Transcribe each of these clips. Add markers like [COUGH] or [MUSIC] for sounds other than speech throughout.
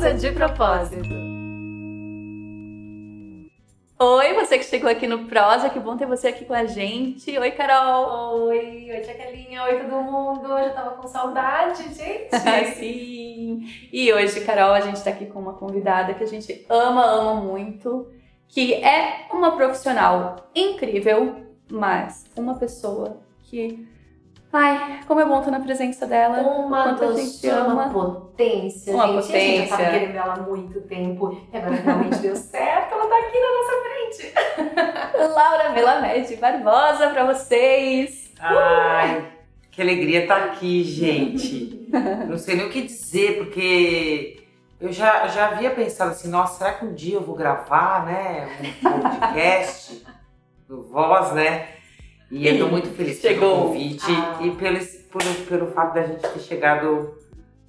Prosa de Propósito. Oi, você que chegou aqui no Prosa, que bom ter você aqui com a gente. Oi, Carol. Oi, oi, tia Kelinha. Oi, todo mundo. Eu já tava com saudade, gente. [LAUGHS] Sim. E hoje, Carol, a gente tá aqui com uma convidada que a gente ama, ama muito, que é uma profissional incrível, mas uma pessoa que Ai, como é bom estar na presença dela. Uma quanto a gente ama. uma potência, Uma gente. A gente já potência. tava querendo ela há muito tempo. E agora finalmente deu certo. Ela tá aqui na nossa frente. [LAUGHS] Laura Melamed Barbosa pra vocês. Ai, que alegria estar aqui, gente. Não sei nem o que dizer, porque eu já, já havia pensado assim, nossa, será que um dia eu vou gravar, né, um podcast do Voz, né? E eu tô muito feliz Chegou. pelo convite Ah. e pelo, pelo, pelo fato da gente ter chegado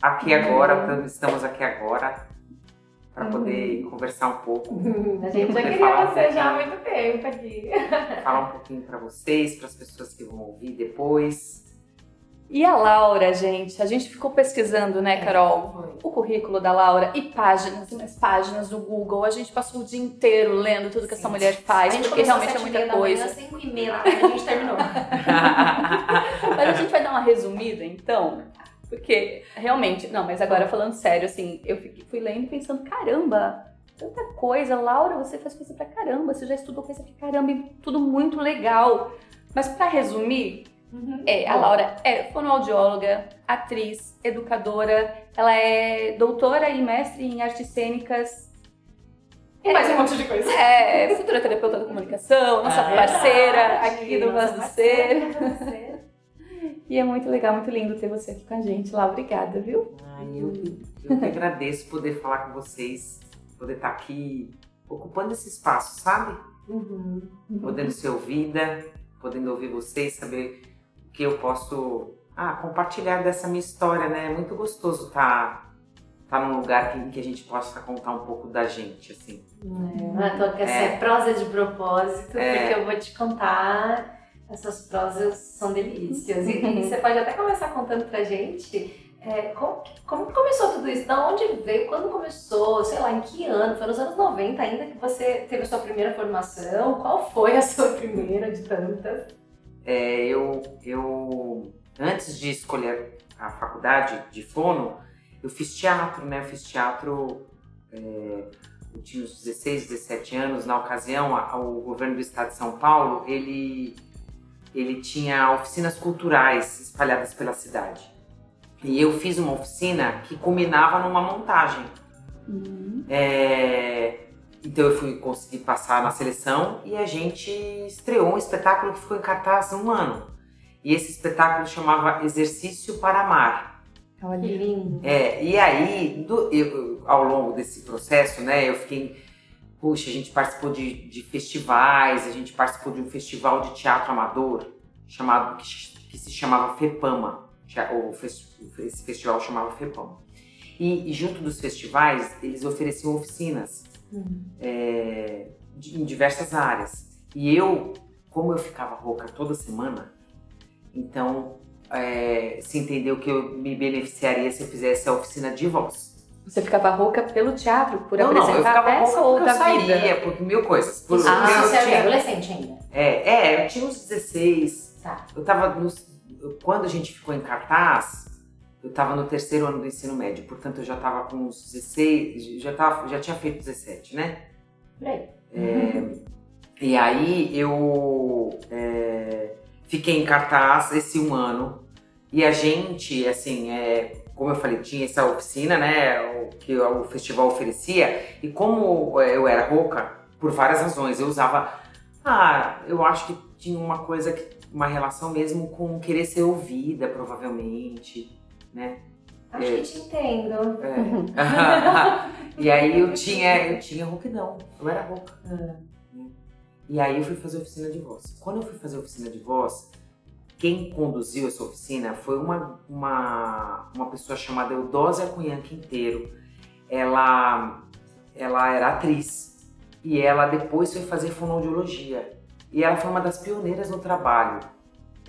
aqui agora, então estamos aqui agora, para poder conversar um pouco, A gente já queria um você já há muito tempo aqui. falar um pouquinho para vocês, para as pessoas que vão ouvir depois. E a Laura, gente, a gente ficou pesquisando, né, Carol? Foi. O currículo da Laura e páginas e mais páginas do Google. A gente passou o dia inteiro lendo tudo que essa Sim. mulher faz, porque realmente é muita da coisa. Manhã, 5 e meia a gente terminou. [LAUGHS] Mas a gente vai dar uma resumida, então. Porque, realmente, não, mas agora falando sério, assim, eu fui lendo e pensando, caramba, tanta coisa. Laura, você faz coisa pra caramba, você já estudou coisa pra caramba, tudo muito legal. Mas pra resumir, é, a Laura é fonoaudióloga, atriz, educadora, ela é doutora e mestre em artes cênicas. E mais um monte de coisa. É futura terapeuta da comunicação, nossa É parceira verdade, aqui do Voz do Ser. E é muito legal, muito lindo ter você aqui com a gente lá. Obrigada, viu? Ai, eu, eu que agradeço poder falar com vocês, poder estar aqui ocupando esse espaço, sabe? Uhum. Podendo ser ouvida, podendo ouvir vocês, saber que eu posso ah, compartilhar dessa minha história, né? É muito gostoso estar tá, num lugar que, que a gente possa contar um pouco da gente, assim. Não é à toa que essa É. prosa de propósito, É. porque eu vou te contar. Essas prosas são delícias. E, [LAUGHS] você pode até começar contando pra gente é, como, como começou tudo isso? Da onde veio? Quando começou? Sei lá, em que ano? Foi nos anos 90 ainda que você teve a sua primeira formação? Qual foi a sua [LAUGHS] primeira de tantas? É, eu, eu, antes de escolher a faculdade de fono, eu fiz teatro, né? Eu fiz teatro, é, eu tinha uns 16, 17 anos. Na ocasião, a- o governo do estado de São Paulo, ele, ele tinha oficinas culturais espalhadas pela cidade. E eu fiz uma oficina que culminava numa montagem. Uhum. É, então eu fui conseguir passar na seleção e a gente estreou um espetáculo que ficou em cartaz um ano. E esse espetáculo chamava Exercício para Amar. Que Olha. lindo. É, e aí, do- eu- ao longo desse processo, né, eu fiquei. Puxa, a gente participou de, de festivais, a gente participou de um festival de teatro amador chamado que, que se chamava FEPAMA. Tea- O, fes- esse festival chamava FEPAMA. E, e junto dos festivais, eles ofereciam oficinas Uhum. é, de- em diversas áreas. E eu, como eu ficava rouca toda semana, então é, se entendeu que eu me beneficiaria se eu fizesse a oficina de voz. Você ficava rouca pelo teatro, por não, não, eu apresentar ficava a peça rouca ou da eu saía, vida? por mil coisas. Por, Ah, você era adolescente ainda. é, é, eu tinha uns 16. Tá. Eu tava nos, quando a gente ficou em cartaz, eu tava no terceiro ano do ensino médio, portanto eu já tava com uns 16, já, tava, já tinha feito 17, né? Por aí. É, e aí eu é, fiquei em cartaz esse um ano e a gente, assim, é, como eu falei, tinha essa oficina, né, o, que o festival oferecia e como é, eu era rouca, por várias razões, eu usava, ah, eu acho que tinha uma coisa, que- uma relação mesmo com querer ser ouvida, provavelmente, né, Acho É. que te entendo. é. [LAUGHS] e aí eu tinha, eu tinha rouquidão, eu era rouca. né? E aí eu fui fazer oficina de voz. Quando eu fui fazer oficina de voz, quem conduziu essa oficina foi uma, uma, uma pessoa chamada Eudósia Cunhã Quinteiro. Ela, ela era atriz e ela depois foi fazer fonoaudiologia. E ela foi uma das pioneiras no trabalho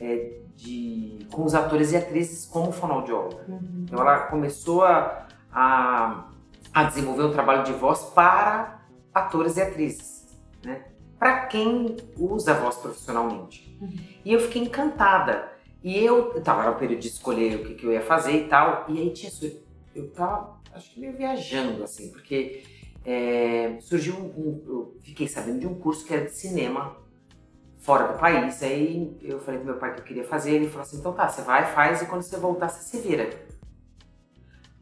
é, de, com os atores e atrizes como fonoaudióloga. Então ela começou a, a, a desenvolver um trabalho de voz para atores e atrizes, né? Para quem usa a voz profissionalmente. Uhum. E eu fiquei encantada. E eu tava no período de escolher o que, que eu ia fazer e tal. E aí tinha eu tava acho que meio viajando assim, porque é, surgiu um, um, eu fiquei sabendo de um curso que era de cinema fora do país. Aí eu falei pro meu pai que eu queria fazer, ele falou assim: "Então tá, você vai, faz e quando você voltar você se vira".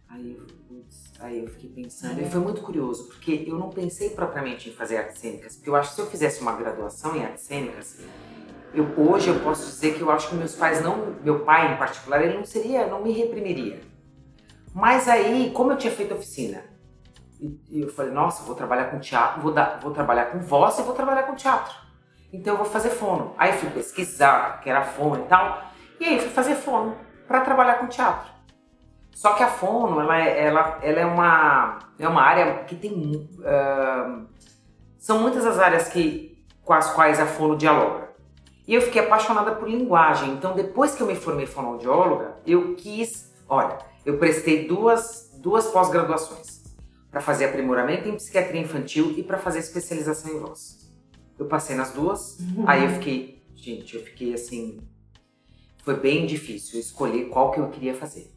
Aí eu Aí eu fiquei pensando, e foi muito curioso, porque eu não pensei propriamente em fazer artes cênicas, porque eu acho que se eu fizesse uma graduação em artes cênicas, eu, hoje eu posso dizer que eu acho que meus pais não, meu pai em particular, ele não seria, não me reprimiria. Mas aí, como eu tinha feito oficina, e eu falei, nossa, vou trabalhar com teatro, vou, dar, vou trabalhar com voz e vou trabalhar com teatro. Então eu vou fazer fono. Aí fui pesquisar, que era fono e tal, e aí fui fazer fono para trabalhar com teatro. Só que a fono, ela é, ela, ela é, uma, é uma área que tem. Uh, são muitas as áreas que, com as quais a fono dialoga. E eu fiquei apaixonada por linguagem. Então, depois que eu me formei fonoaudióloga, eu quis. Olha, eu prestei duas, duas pós-graduações para fazer aprimoramento em psiquiatria infantil e para fazer especialização em voz. Eu passei nas duas, uhum. aí eu fiquei. Gente, eu fiquei assim. Foi bem difícil escolher qual que eu queria fazer.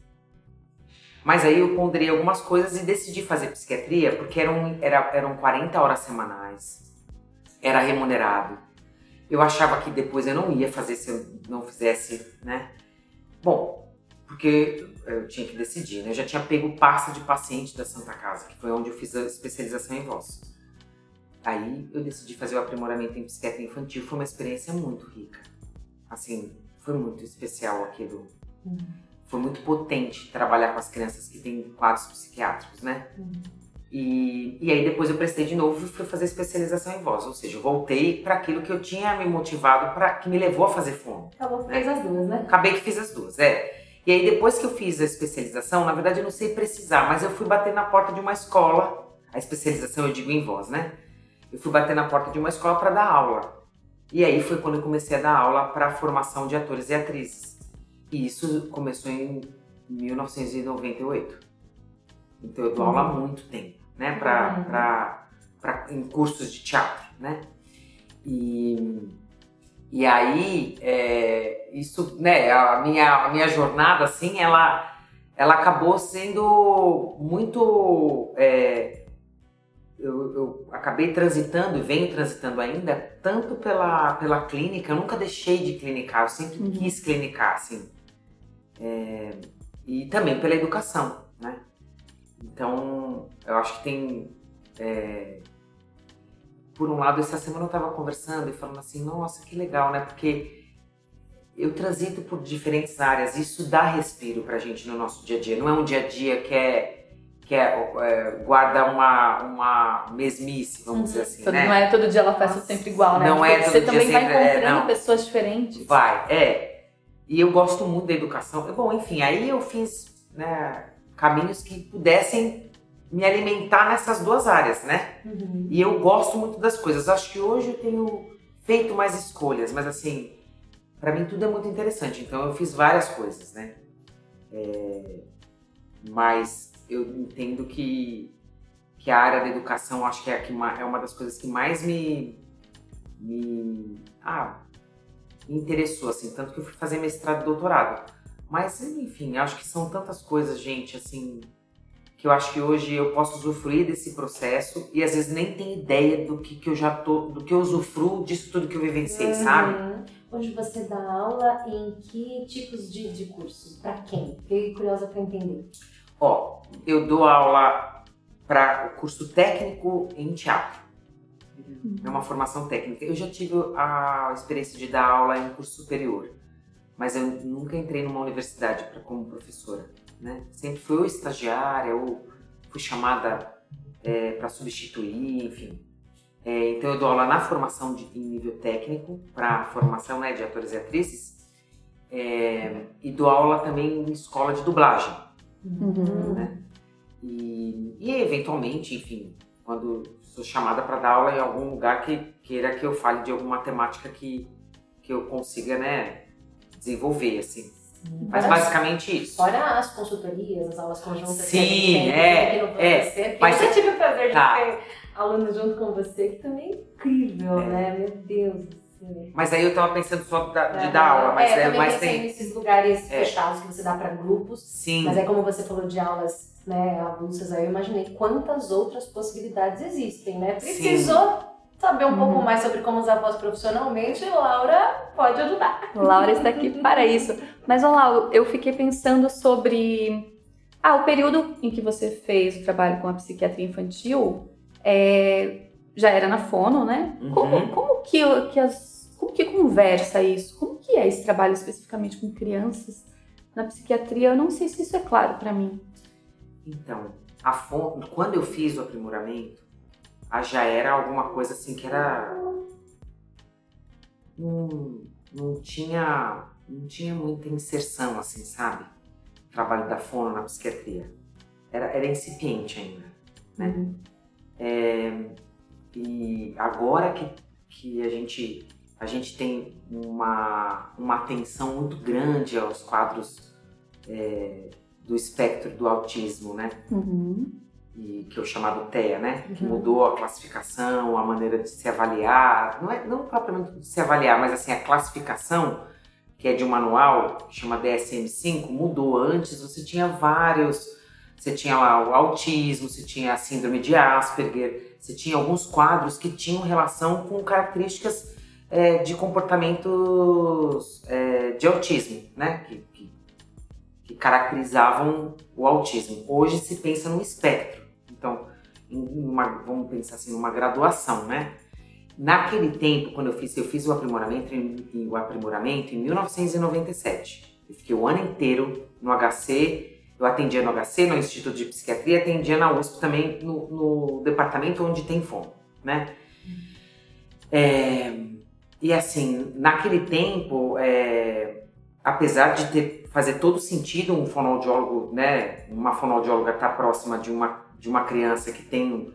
Mas aí eu ponderei algumas coisas e decidi fazer psiquiatria porque eram, era, eram 40 horas semanais, era remunerado. Eu achava que depois eu não ia fazer se eu não fizesse, né? Bom, porque eu tinha que decidir, né? Eu já tinha pego pasta de paciente da Santa Casa, que foi onde eu fiz a especialização em voz. Aí eu decidi fazer o aprimoramento em psiquiatria infantil, foi uma experiência muito rica. Assim, foi muito especial aquilo. Uhum foi muito potente trabalhar com as crianças que têm quadros psiquiátricos, né? Uhum. E, e aí depois eu prestei de novo e fui fazer especialização em voz, ou seja, eu voltei para aquilo que eu tinha me motivado para que me levou a fazer fono. Acabou que fez as duas, né? Acabei que fiz as duas, é. E aí depois que eu fiz a especialização, na verdade eu não sei precisar, mas eu fui bater na porta de uma escola, a especialização eu digo em voz, né? Eu fui bater na porta de uma escola para dar aula. E aí foi quando eu comecei a dar aula para formação de atores e atrizes. E isso começou em 1998. Então eu dou aula há uhum. muito tempo, né? Pra, uhum. pra, pra, em cursos de teatro, né? E, e aí, é, isso, né? A minha, a minha jornada, assim, ela, ela acabou sendo muito... É, eu, eu, acabei transitando e venho transitando ainda tanto pela, pela clínica, eu nunca deixei de clinicar, eu sempre uhum. quis clinicar, assim. É, e também pela educação, né? Então, eu acho que tem... É, por um lado, essa semana eu estava conversando e falando assim, nossa, que legal, né? Porque eu transito por diferentes áreas, isso dá respiro pra gente no nosso dia a dia. Não é um dia a dia que é que é, é, guarda uma, uma mesmice, vamos uhum. dizer assim, todo, né? Não é todo dia ela faz sempre igual, né? Não Porque é todo você dia também vai sempre, é, encontrando é, pessoas diferentes. Vai, é. E eu gosto muito da educação. Bom, enfim, aí eu fiz né, caminhos que pudessem me alimentar nessas duas áreas, né? Uhum. E eu gosto muito das coisas. Acho que hoje eu tenho feito mais escolhas, mas assim, para mim tudo é muito interessante. Então eu fiz várias coisas, né? É... Mas eu entendo que, que a área da educação acho que é, que é uma das coisas que mais me, me ah, me interessou, assim, tanto que eu fui fazer mestrado e doutorado. Mas, enfim, acho que são tantas coisas, gente, assim, que eu acho que hoje eu posso usufruir desse processo e às vezes nem tenho ideia do que, que eu já tô, do que eu usufruo disso tudo que eu vivenciei, uhum. sabe? Hoje você dá aula em que tipos de, de cursos? Para quem? Fiquei curiosa para entender. Ó, eu dou aula para o curso técnico em teatro. É uma formação técnica. Eu já tive a experiência de dar aula em curso superior, mas eu nunca entrei numa universidade pra, como professora. Né? Sempre fui ou estagiária ou fui chamada é, para substituir, enfim. É, então eu dou aula na formação de, em nível técnico, para formação né, de atores e atrizes, é, e dou aula também em escola de dublagem. Uhum. Né? E, e eventualmente, enfim, quando sou chamada para dar aula em algum lugar que queira que eu fale de alguma temática que, que eu consiga, né, desenvolver, assim. Mas Fora- basicamente isso. Fora as consultorias, as aulas conjuntas Sim, que a gente tem é, no é. Você, porque Mas- eu já tive o prazer de Tá. ter alunos junto com você, que também é incrível, É. né? Meu Deus Mas aí eu tava pensando só da- de É, dar aula, mas, é, é, também mas tem. nesses lugares É. fechados que você dá para grupos. Sim. Mas é como você falou de aulas né, avulsas, aí eu imaginei quantas outras possibilidades existem, né? Sim. Precisou saber um Uhum. pouco mais sobre como usar a voz profissionalmente, Laura pode ajudar. Laura está aqui para isso. Mas, olá, eu fiquei pensando sobre. Ah, o período em que você fez o trabalho com a psiquiatria infantil é, já era na Fono, né? Uhum. Como, como que, que as, como que conversa isso? Como que é esse trabalho especificamente com crianças na psiquiatria? Eu não sei se isso é claro para mim. Então, a fonte, quando eu fiz o aprimoramento, já era alguma coisa assim que era. Não, não tinha. Não tinha muita inserção, assim, sabe? O trabalho da fono na psiquiatria. Era, era incipiente ainda. Né? É, e agora que, que a, gente, a gente tem uma, uma atenção muito grande aos quadros é, do espectro do autismo, né? Uhum. E, que é o chamado TEA, né? Que Uhum. mudou a classificação, a maneira de se avaliar. Não, é, não propriamente de se avaliar, mas assim, a classificação, que é de um manual, que chama DSM-5, mudou. Antes você tinha vários. Você tinha lá o autismo, você tinha a síndrome de Asperger, você tinha alguns quadros que tinham relação com características é, de comportamentos é, de autismo, né? Que, que, que caracterizavam o autismo. Hoje se pensa no espectro. Então, uma, vamos pensar assim, numa graduação, né? Naquele tempo, quando eu fiz, eu fiz o aprimoramento, em- o aprimoramento em 1997. Eu fiquei o ano inteiro no HC, eu atendia no HC, no Instituto de Psiquiatria, atendia na USP também, no, no departamento onde tem fome, né? É, e assim, naquele tempo, é, apesar de ter, fazer todo sentido um fonoaudiólogo, né, uma fonoaudióloga estar próxima de uma, de uma criança que tem,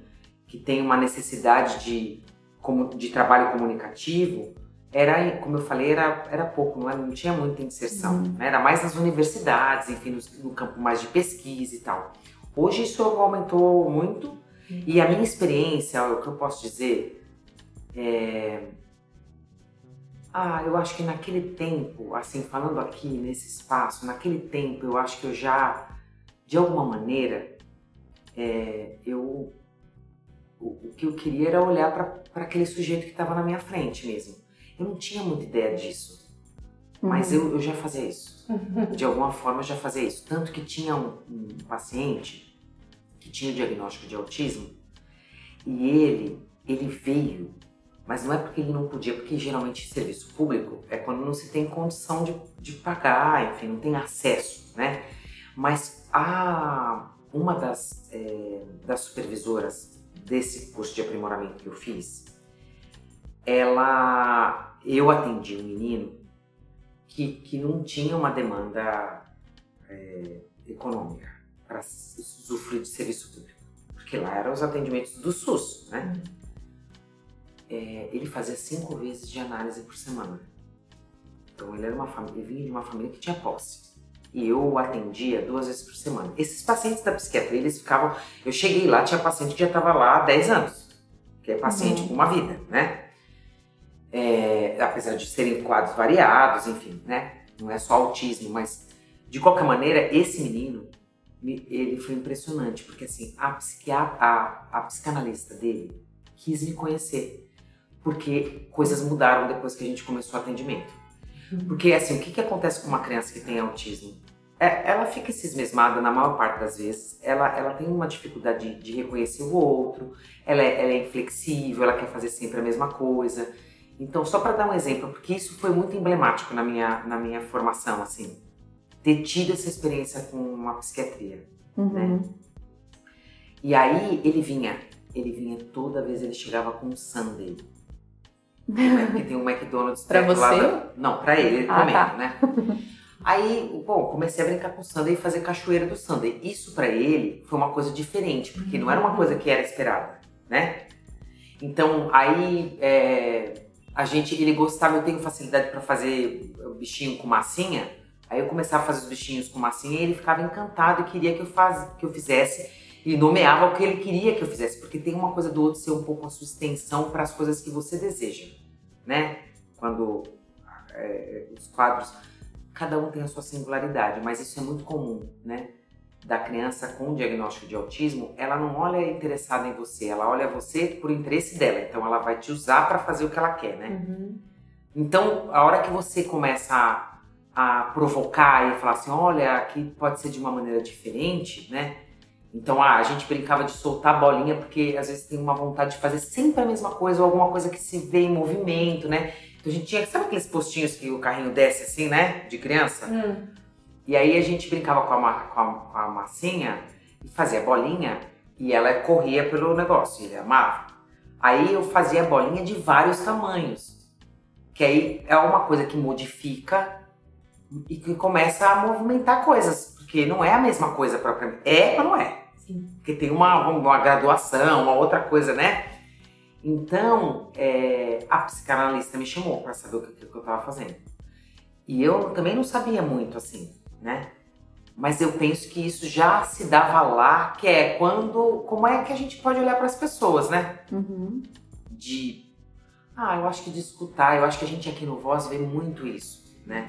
que tem uma necessidade de, como, de trabalho comunicativo, era, como eu falei, era, era pouco, não, era, não tinha muita inserção. Uhum. né? Era mais nas universidades, enfim, no, no campo mais de pesquisa e tal. Hoje isso aumentou muito e a minha experiência, o que eu posso dizer, é... Ah, eu acho que naquele tempo, assim, falando aqui nesse espaço, naquele tempo eu acho que eu já, de alguma maneira, é, eu... O, o que eu queria era olhar para aquele sujeito que estava na minha frente mesmo. Eu não tinha muita ideia disso, mas eu, eu já fazia isso. De alguma forma eu já fazia isso. Tanto que tinha um, um paciente que tinha o diagnóstico de autismo e ele, ele veio, mas não é porque ele não podia, porque geralmente serviço público é quando não se tem condição de, de pagar, enfim, não tem acesso, né? Mas a, uma das, eh, das supervisoras desse curso de aprimoramento que eu fiz, ela, eu atendi um menino que, que não tinha uma demanda eh, econômica para usufruir de serviço público, porque lá eram os atendimentos do SUS, né? É, ele fazia cinco vezes de análise por semana. Então ele era uma família, vinha de uma família que tinha posse. E eu o atendia duas vezes por semana. Esses pacientes da psiquiatria, eles ficavam. Eu cheguei lá, tinha paciente que já estava lá há 10 anos. Que é paciente Uhum. com uma vida, né? É, apesar de serem quadros variados, enfim, né? Não é só autismo, mas de qualquer maneira, esse menino, me- ele foi impressionante, porque assim, a, psiquiatra, a, a psicanalista dele quis me conhecer, porque coisas mudaram depois que a gente começou o atendimento. Porque assim, o que, que acontece com uma criança que tem autismo? É, ela fica cismesmada na maior parte das vezes, ela, ela tem uma dificuldade de, de reconhecer o outro, ela é, ela é inflexível, ela quer fazer sempre a mesma coisa. Então, só para dar um exemplo, porque isso foi muito emblemático na minha, na minha formação, assim, ter tido essa experiência com uma psiquiatria. Uhum. E aí ele vinha, ele vinha toda vez, ele chegava com um sundae. Porque tem um McDonald's Pra você? da- Não, pra ele, ele Ah, comendo, tá. né? Aí, bom, comecei a brincar com o sundae e fazer cachoeira do sundae. Isso pra ele foi uma coisa diferente, porque não era uma coisa que era esperada, né? Então, aí é, a gente, ele gostava, eu tenho facilidade pra fazer o bichinho com massinha. Aí eu começava a fazer os bichinhos com massinha e ele ficava encantado e queria que eu, faz, que eu fizesse e nomeava o que ele queria que eu fizesse, porque tem uma coisa do outro ser um pouco a sua extensão para as coisas que você deseja, né? Quando é, os quadros, cada um tem a sua singularidade, mas isso é muito comum, né? Da criança com diagnóstico de autismo, ela não olha interessada em você, ela olha você por interesse dela, então ela vai te usar para fazer o que ela quer, né? Uhum. Então, a hora que você começa a, a provocar e falar assim, olha, aqui pode ser de uma maneira diferente, né? Então, ah, a gente brincava de soltar bolinha porque às vezes tem uma vontade de fazer sempre a mesma coisa ou alguma coisa que se vê em movimento, né? Então a gente tinha, sabe aqueles postinhos que o carrinho desce assim, né? De criança? Hum. E aí a gente brincava com a, com, a, com a massinha e fazia bolinha e ela corria pelo negócio, ele amava. Aí eu fazia bolinha de vários tamanhos, que aí é uma coisa que modifica e que começa a movimentar coisas, porque não é a mesma coisa propriamente. É, mas não é. Sim. Porque tem uma, uma graduação, uma outra coisa, né? Então, é, a psicanalista me chamou para saber o que, que eu estava fazendo. E eu também não sabia muito assim, né? Mas eu penso que isso já se dava lá, que é quando. Como é que a gente pode olhar para as pessoas, né? Uhum. De. Ah, eu acho que de escutar, eu acho que a gente aqui no Voz vê muito isso, né?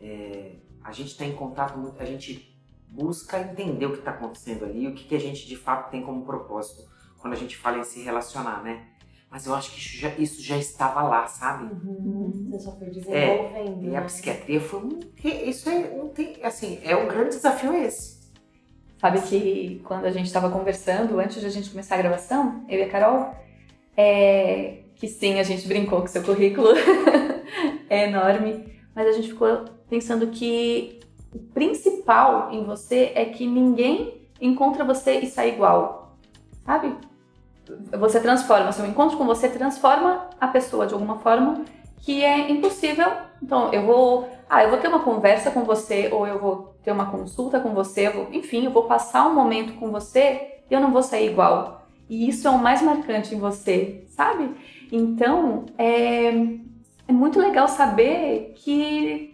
É, a gente está em contato muito, a gente busca entender o que está acontecendo ali, o que, que a gente de fato tem como propósito quando a gente fala em se relacionar, né? Mas eu acho que isso já, isso já estava lá, sabe? Uhum. Você só foi desenvolvendo. É, e a né? psiquiatria foi um. Isso é, não tem, assim, é um grande desafio esse. Sabe que quando a gente estava conversando, antes de a gente começar a gravação, eu e a Carol, é, que sim, a gente brincou que seu currículo [LAUGHS] é enorme, mas a gente ficou pensando que o principal em você é que ninguém encontra você e sai igual, sabe? Você transforma, seu encontro com você transforma a pessoa de alguma forma que é impossível. Então, eu vou, ah, eu vou ter uma conversa com você ou eu vou ter uma consulta com você, eu vou, enfim, eu vou passar um momento com você e eu não vou sair igual. E isso é o mais marcante em você, sabe? Então, é, é muito legal saber que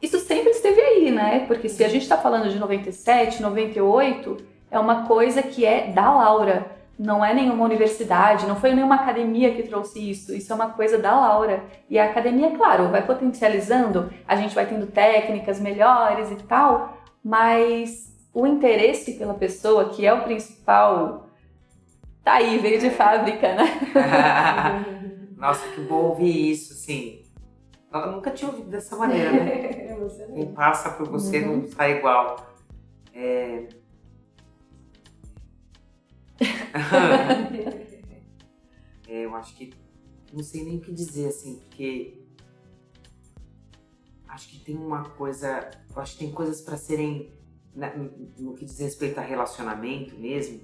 isso sempre esteve aí, né? Porque se a gente está falando de 97, 98, é uma coisa que é da Laura não é nenhuma universidade, não foi nenhuma academia que trouxe isso. Isso é uma coisa da Laura. E a academia, claro, vai potencializando, a gente vai tendo técnicas melhores e tal, mas o interesse pela pessoa, que é o principal, tá aí, veio de fábrica, né? [LAUGHS] [LAUGHS] Nossa, que bom ouvir isso, sim. Eu nunca tinha ouvido dessa maneira, né? [LAUGHS] Quem passa por você uhum. não sai igual. É, [LAUGHS] é, eu acho que não sei nem o que dizer assim, porque acho que tem uma coisa, eu acho que tem coisas para serem né, no que diz respeito a relacionamento mesmo.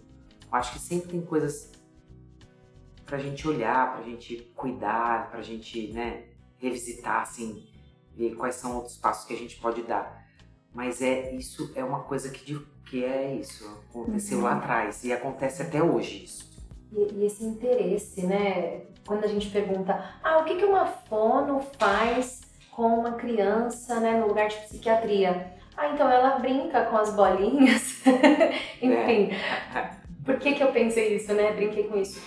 Eu acho que sempre tem coisas pra gente olhar, pra gente cuidar, pra gente, né, revisitar assim, ver quais são outros passos que a gente pode dar. Mas é isso é uma coisa que, que é isso, aconteceu uhum. lá atrás e acontece até hoje isso. E, e, esse interesse, né? Quando a gente pergunta, ah, o que, que uma fono faz com uma criança, né, no lugar de psiquiatria? Ah, então ela brinca com as bolinhas. [LAUGHS] Enfim, é. por que, que eu pensei isso, né? Brinquei com isso.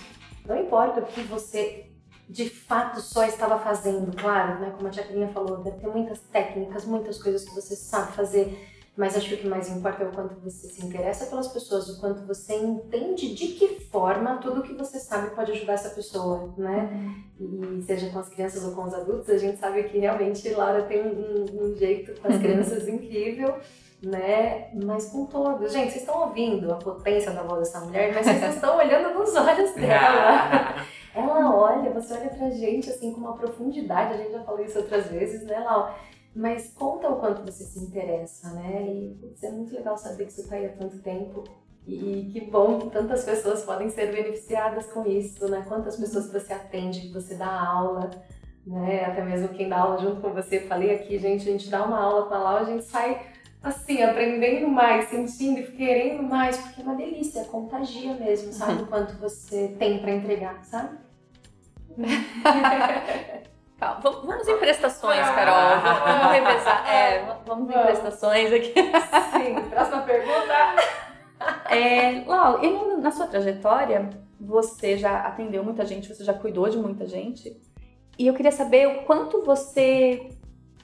Não importa o que você de fato só estava fazendo, claro, né? Como a Tia falou, deve ter muitas técnicas, muitas coisas que você sabe fazer, mas acho que o que mais importa é o quanto você se interessa pelas pessoas, o quanto você entende de que forma tudo o que você sabe pode ajudar essa pessoa, né? Uhum. E seja com as crianças ou com os adultos, a gente sabe que realmente Laura tem um, um jeito com as crianças incrível né? Mas com todos. Gente, vocês estão ouvindo a potência da voz dessa mulher, mas vocês estão olhando nos olhos dela. [LAUGHS] ela olha, você olha pra gente assim com uma profundidade, a gente já falou isso outras vezes, né, Lau? Mas conta o quanto você se interessa, né? E putz, é muito legal saber que você tá aí há tanto tempo. E que bom que tantas pessoas podem ser beneficiadas com isso, né? Quantas pessoas que você atende, que você dá aula, né? Até mesmo quem dá aula junto com você. Falei aqui, gente, a gente dá uma aula com a Lau, a gente sai assim, aprendendo mais, sentindo e querendo mais, porque é uma delícia, contagia mesmo, sabe? O quanto você tem para entregar, sabe? [LAUGHS] Vamos, em prestações, Carol. Vamos, revezar. É, vamos em Vamos. prestações aqui. Sim, próxima pergunta. É, Lau, e na sua trajetória, você já atendeu muita gente, você já cuidou de muita gente. E eu queria saber o quanto você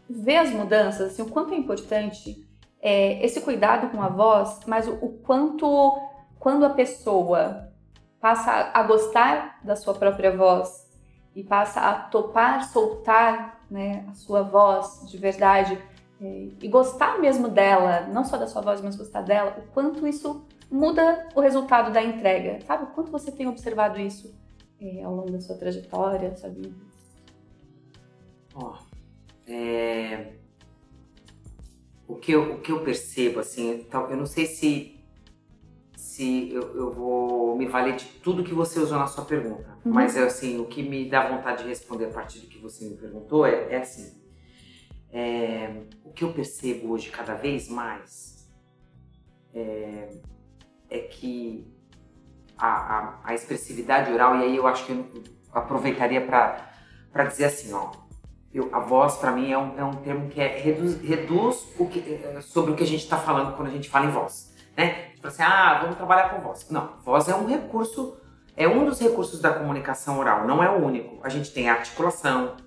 vê as mudanças, assim, o quanto é importante é, esse cuidado com a voz, mas o, o quanto, quando a pessoa passa a gostar da sua própria voz e passa a topar, soltar né, a sua voz de verdade é, e gostar mesmo dela, não só da sua voz, mas gostar dela, o quanto isso muda o resultado da entrega, sabe? O quanto você tem observado isso é, ao longo da sua trajetória, vida? Ó, é, o, que eu, o que eu percebo, assim, eu não sei se, se eu, eu vou me valer de tudo que você usou na sua pergunta, Uhum. mas é assim, o que me dá vontade de responder a partir do que você me perguntou é, é assim, é, o que eu percebo hoje cada vez mais é, é que a, a, a expressividade oral, e aí eu acho que eu aproveitaria para dizer assim, ó, eu- a voz para mim é um, é um termo que é, reduz, reduz o que, é, sobre o que a gente está falando quando a gente fala em voz, né? Tipo assim, ah, vamos trabalhar com voz. Não, voz é um recurso, é um dos recursos da comunicação oral, não é o único. A gente tem a articulação,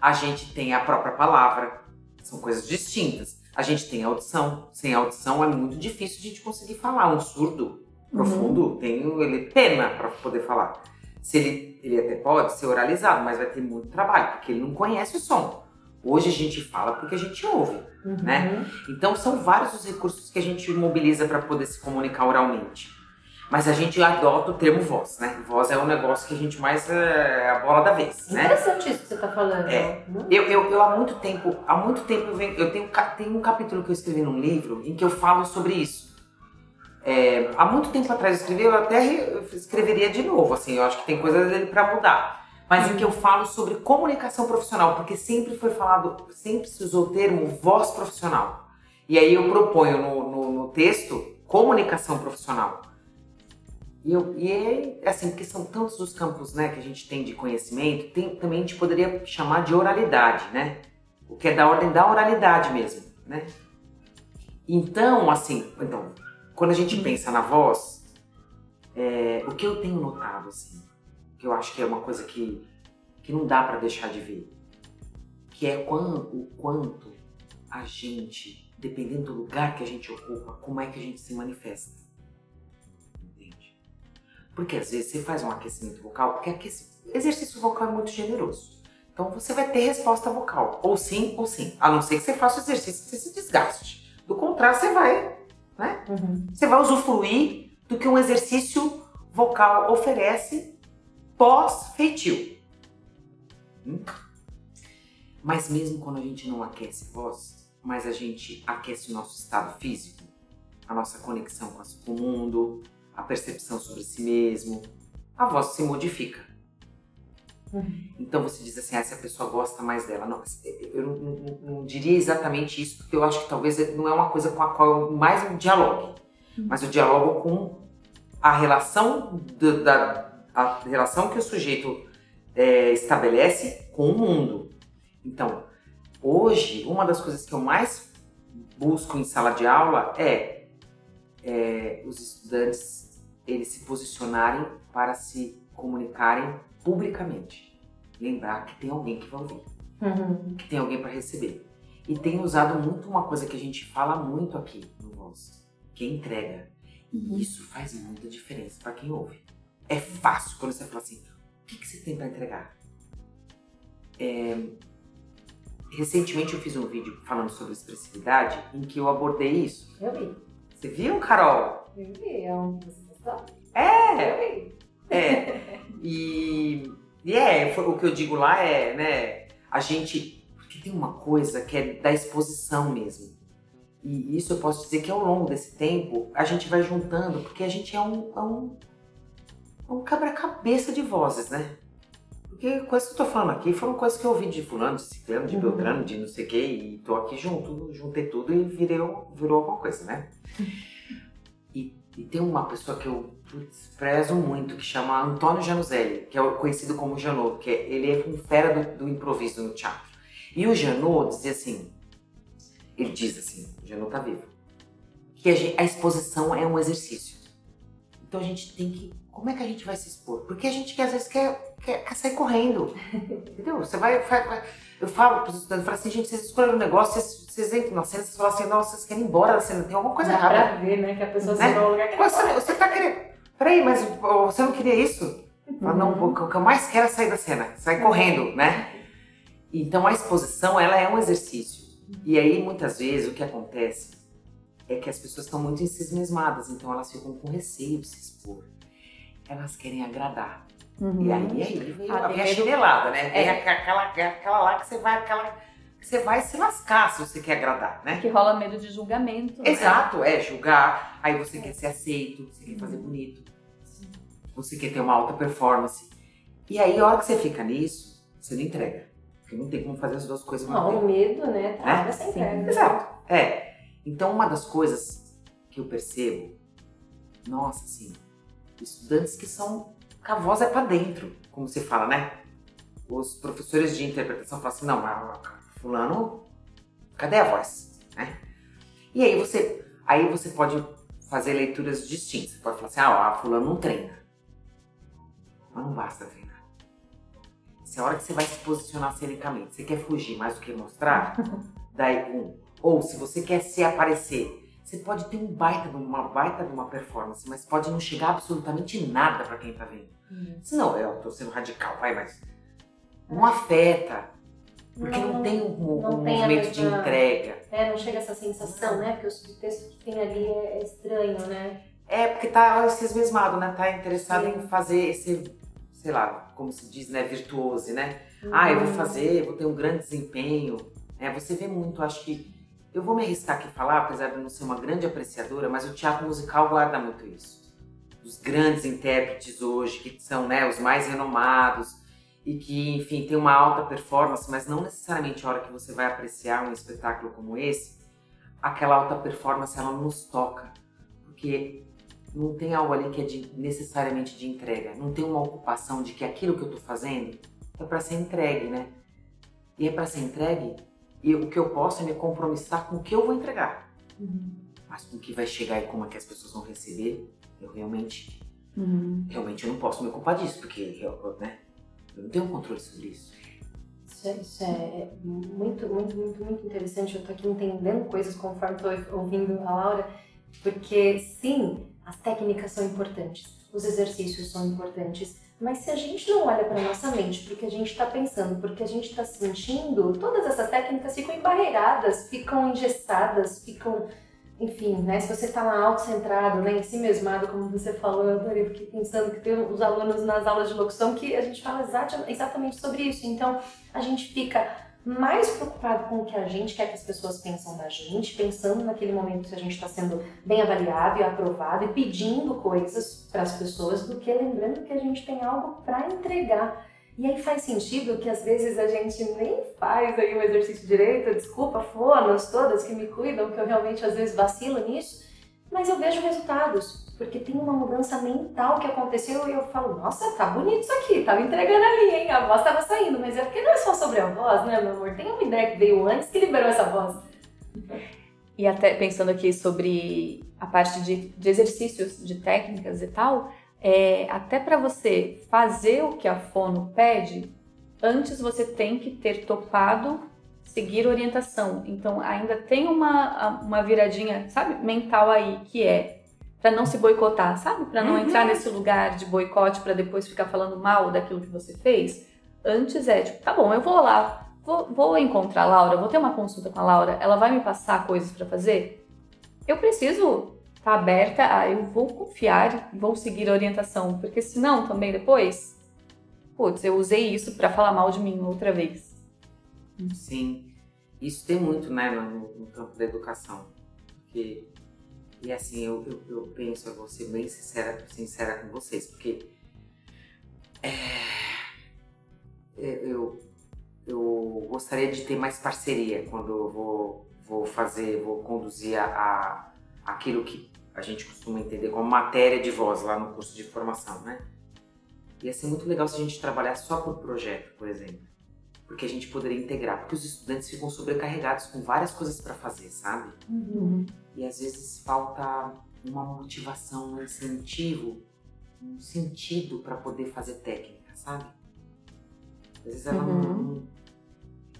a gente tem a própria palavra, são coisas distintas. A gente tem a audição, sem audição é muito difícil a gente conseguir falar. Um surdo profundo tem ele pena para poder falar. Se ele, ele até pode ser oralizado, mas vai ter muito trabalho, porque ele não conhece o som. Hoje a gente fala porque a gente ouve. Né? Então são vários os recursos que a gente mobiliza para poder se comunicar oralmente. Mas a gente adota o termo voz, né? Voz é o negócio que a gente mais é a bola da vez, né? Interessante isso que você tá falando. É. Hum? Eu, eu, eu há muito tempo, há muito tempo venho, eu tenho, um capítulo que eu escrevi num livro em que eu falo sobre isso. É, há muito tempo atrás eu escrevi, eu até re- escreveria de novo, assim, eu acho que tem coisas dele para mudar. Mas em que eu falo sobre comunicação profissional, porque sempre foi falado, sempre se usou o termo voz profissional. E aí eu proponho no, no, no texto comunicação profissional. E, eu, e é assim, porque são tantos os campos né, que a gente tem de conhecimento, tem, também a gente poderia chamar de oralidade, né? O que é da ordem da oralidade mesmo, né? Então, assim, então, quando a gente pensa na voz, é, o que eu tenho notado, assim, que eu acho que é uma coisa que, que não dá para deixar de ver, que é o quanto a gente, dependendo do lugar que a gente ocupa, como é que a gente se manifesta. Entende? Porque às vezes você faz um aquecimento vocal, porque aquece... exercício vocal é muito generoso. Então você vai ter resposta vocal, ou sim ou sim, a não ser que você faça o exercício e você se desgaste. Do contrário, você vai, né? Uhum. Você vai usufruir do que um exercício vocal oferece pós-feitio. Hum? Mas mesmo quando a gente não aquece a voz, mas a gente aquece o nosso estado físico, a nossa conexão com, o mundo, a percepção sobre si mesmo, a voz se modifica. Uhum. Então você diz assim, ah, se a pessoa gosta mais dela. Não, eu não, não- não diria exatamente isso, porque eu acho que talvez não é uma coisa com a qual eu mais dialogue. Mas eu dialogo com a relação do- da a relação que o sujeito é, estabelece com o mundo. Então, hoje, uma das coisas que eu mais busco em sala de aula é, é os estudantes eles se posicionarem para se comunicarem publicamente. Lembrar que tem alguém que vai ouvir, Uhum. que tem alguém para receber. E tem usado muito uma coisa que a gente fala muito aqui no Voz, que é entrega. E isso faz muita diferença para quem ouve. É fácil quando você fala assim: o que, que você tem para entregar? É, Recentemente eu fiz um vídeo falando sobre expressividade em que eu abordei isso. Eu vi. Você viu, Carol? Eu vi. É um... É! Eu vi. É. E, e é, foi- o que eu digo lá é, né, a gente. Porque tem uma coisa que é da exposição mesmo. E isso eu posso dizer que ao longo desse tempo a gente vai juntando, porque a gente é um, é um, um quebra-cabeça de vozes, né? Porque coisas que eu tô falando aqui foram coisas que eu ouvi de fulano, de ciclano, de Uhum. beltrano, de não sei o quê, e tô aqui junto, juntei tudo e virei, virou alguma coisa, né? [LAUGHS] E E tem uma pessoa que eu putz, prezo muito, que chama Antônio Januzelli, que é conhecido como Janot, que é, ele é um fera do, do, improviso no teatro. E o Janot dizia assim, ele diz assim, o Janot tá vivo, que a, gente, a exposição é um exercício. Então a gente tem que, como é que a gente vai se expor? Porque a gente às vezes quer, quer, quer sair correndo, [LAUGHS] entendeu? Você vai, vai, vai eu falo para os estudantes, eu falo assim, gente, vocês escolheram um negócio, vocês, vocês entram na cena, vocês falam assim, nossa, vocês querem ir embora da cena, tem alguma coisa Dá errada. pra ver, né, que a pessoa Né? se vai lugar que Você, você tá querendo. Peraí, mas você não queria isso? Fala, Não, o que eu mais quero é sair da cena, sair correndo, né? Então a exposição, ela é um exercício. E aí, muitas vezes, o que acontece é que as pessoas estão muito encismesmadas, então elas ficam com receio de se expor. Elas querem agradar. Uhum. E aí, aí vem, Ah, a medo- chinelada, né? Vem É. aquela, aquela, lá que você vai, aquela, que você vai se lascar se você quer agradar, né? Que rola medo de julgamento. né? Exato, é julgar, aí você quer ser aceito, você quer fazer bonito, você quer ter uma alta performance. E aí, a hora que você fica nisso, você não entrega. Porque não tem como fazer as duas coisas ao mesmo Não, tempo. o medo, né, essa Sim. entrega. Exato. É. Então, uma das coisas que eu percebo, nossa, assim, estudantes que são. que a voz é pra dentro, como se fala, né? Os professores de interpretação falam assim: não, Fulano, cadê a voz? Né? E aí você, aí você pode fazer leituras distintas. Você pode falar assim: ah, ó, Fulano não treina. Mas não basta treinar. Se a hora que você vai se posicionar cenicamente, você quer fugir mais do que mostrar, [LAUGHS] daí um. Ou se você quer se aparecer, você pode ter um baita de uma baita de uma performance, mas pode não chegar absolutamente nada pra quem tá vendo. Se não, eu tô sendo radical, vai, mas não afeta. Porque não, tem um, não um tem movimento de entrega. É, não chega essa sensação, né? Porque o subtexto que tem ali é é estranho, né? É, porque tá se mesmado, né? Tá interessado Sim. em fazer esse, sei lá, como se diz, né? Virtuose, né? Ah, eu vou fazer, vou ter um grande desempenho. É, você vê muito, acho que. Eu vou me arriscar aqui falar, apesar de eu não ser uma grande apreciadora, mas o teatro musical guarda muito isso. Os grandes intérpretes hoje, que são né, os mais renomados e que, enfim, tem uma alta performance, mas não necessariamente a hora que você vai apreciar um espetáculo como esse, aquela alta performance ela nos toca. Porque não tem algo ali que é de- necessariamente de entrega. Não tem uma ocupação de que aquilo que eu tô fazendo é para ser entregue, né? E é para ser entregue, e o que eu posso é me compromissar com o que eu vou entregar. Mas com o que vai chegar e como é que as pessoas vão receber, eu realmente, Uhum. realmente eu não posso me ocupar disso, porque eu, né, eu não tenho controle sobre isso. Isso é, isso é muito, muito, muito, muito interessante. Eu tô aqui entendendo coisas conforme tô ouvindo a Laura, porque sim, as técnicas são importantes, os exercícios são importantes, mas se a gente não olha para nossa mente, porque a gente está pensando, porque a gente está sentindo, todas essas técnicas ficam embarreiradas, ficam engessadas, ficam enfim, né? Se você está lá autocentrado, né, em si mesmado, como você falou, eu adorei, porque pensando que tem os alunos nas aulas de locução que a gente fala exata- exatamente sobre isso. Então, a gente fica mais preocupado com o que a gente quer que as pessoas pensam da gente, pensando naquele momento se a gente está sendo bem avaliado e aprovado e pedindo coisas para as pessoas, do que lembrando que a gente tem algo para entregar. E aí faz sentido que às vezes a gente nem faz aí o exercício direito, desculpa, fonas todas que me cuidam, que eu realmente às vezes vacilo nisso, mas eu vejo resultados, porque tem uma mudança mental que aconteceu e eu falo, nossa, tá bonito isso aqui, tava entregando ali, hein, a voz tava saindo, mas é porque não é só sobre a voz, né, meu amor? Tem uma ideia que veio antes que liberou essa voz. E até pensando aqui sobre a parte de, de exercícios, de técnicas e tal, é, até para você fazer o que a fono pede, antes você tem que ter topado seguir orientação. Então ainda tem uma, uma viradinha, sabe, mental aí, que é para não se boicotar, sabe? Para não Uhum. entrar nesse lugar de boicote para depois ficar falando mal daquilo que você fez. Antes é tipo, tá bom, eu vou lá, vou, vou encontrar a Laura, vou ter uma consulta com a Laura, ela vai me passar coisas para fazer. Eu preciso estar aberta a eu vou confiar, vou seguir a orientação, porque senão também depois, putz, eu usei isso para falar mal de mim outra vez. Sim, isso tem muito, né, no, no campo da educação. Porque, e assim, eu, eu, eu penso, eu vou ser bem sincera, sincera com vocês, porque é, é, eu, eu gostaria de ter mais parceria quando eu vou, vou fazer, vou conduzir a, a- aquilo que a gente costuma entender como matéria de voz lá no curso de formação, né? Ia ser muito legal se a gente trabalhasse só por projeto, por exemplo. Porque a gente poderia integrar, porque os estudantes ficam sobrecarregados com várias coisas para fazer, sabe? Uhum. E às vezes falta uma motivação, um incentivo, um sentido para poder fazer técnica, sabe? Às vezes ela Uhum. não.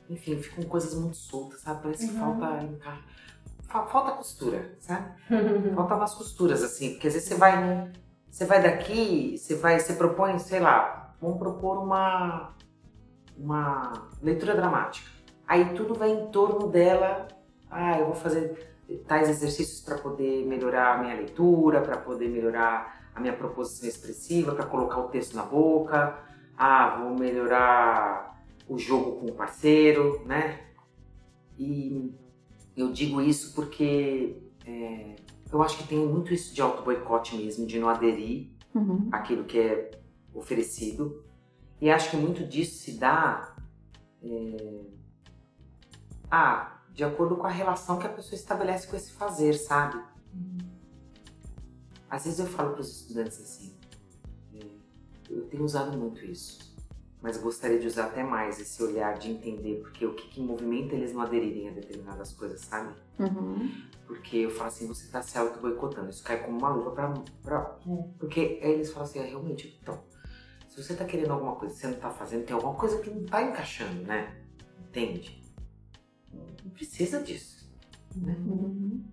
Enfim, ficam coisas muito soltas, sabe? Parece que Uhum. falta Falta costura, sabe? [LAUGHS] Falta umas costuras, assim, porque às vezes você vai. Você vai daqui, você vai, você propõe, sei lá, vamos propor uma, uma leitura dramática. Aí tudo vai em torno dela. Ah, eu vou fazer tais exercícios para poder melhorar a minha leitura, para poder melhorar a minha proposição expressiva, para colocar o texto na boca. Ah, vou melhorar o jogo com o parceiro, né? E eu digo isso porque é, eu acho que tem muito isso de auto-boicote mesmo, de não aderir Uhum. aquilo que é oferecido. E acho que muito disso se dá é, ah, de acordo com a relação que a pessoa estabelece com esse fazer, sabe? Às vezes eu falo para os estudantes assim, é, eu tenho usado muito isso, mas gostaria de usar até mais esse olhar de entender porque o que, que movimenta eles não aderirem a determinadas coisas, sabe? Uhum. Porque eu falo assim, você tá se auto-boicotando. Isso cai como uma luva pra... pra... Porque aí eles falam assim, é, realmente, então, se você tá querendo alguma coisa e você não tá fazendo, tem alguma coisa que não tá encaixando, né? Entende? Não precisa disso. Uhum.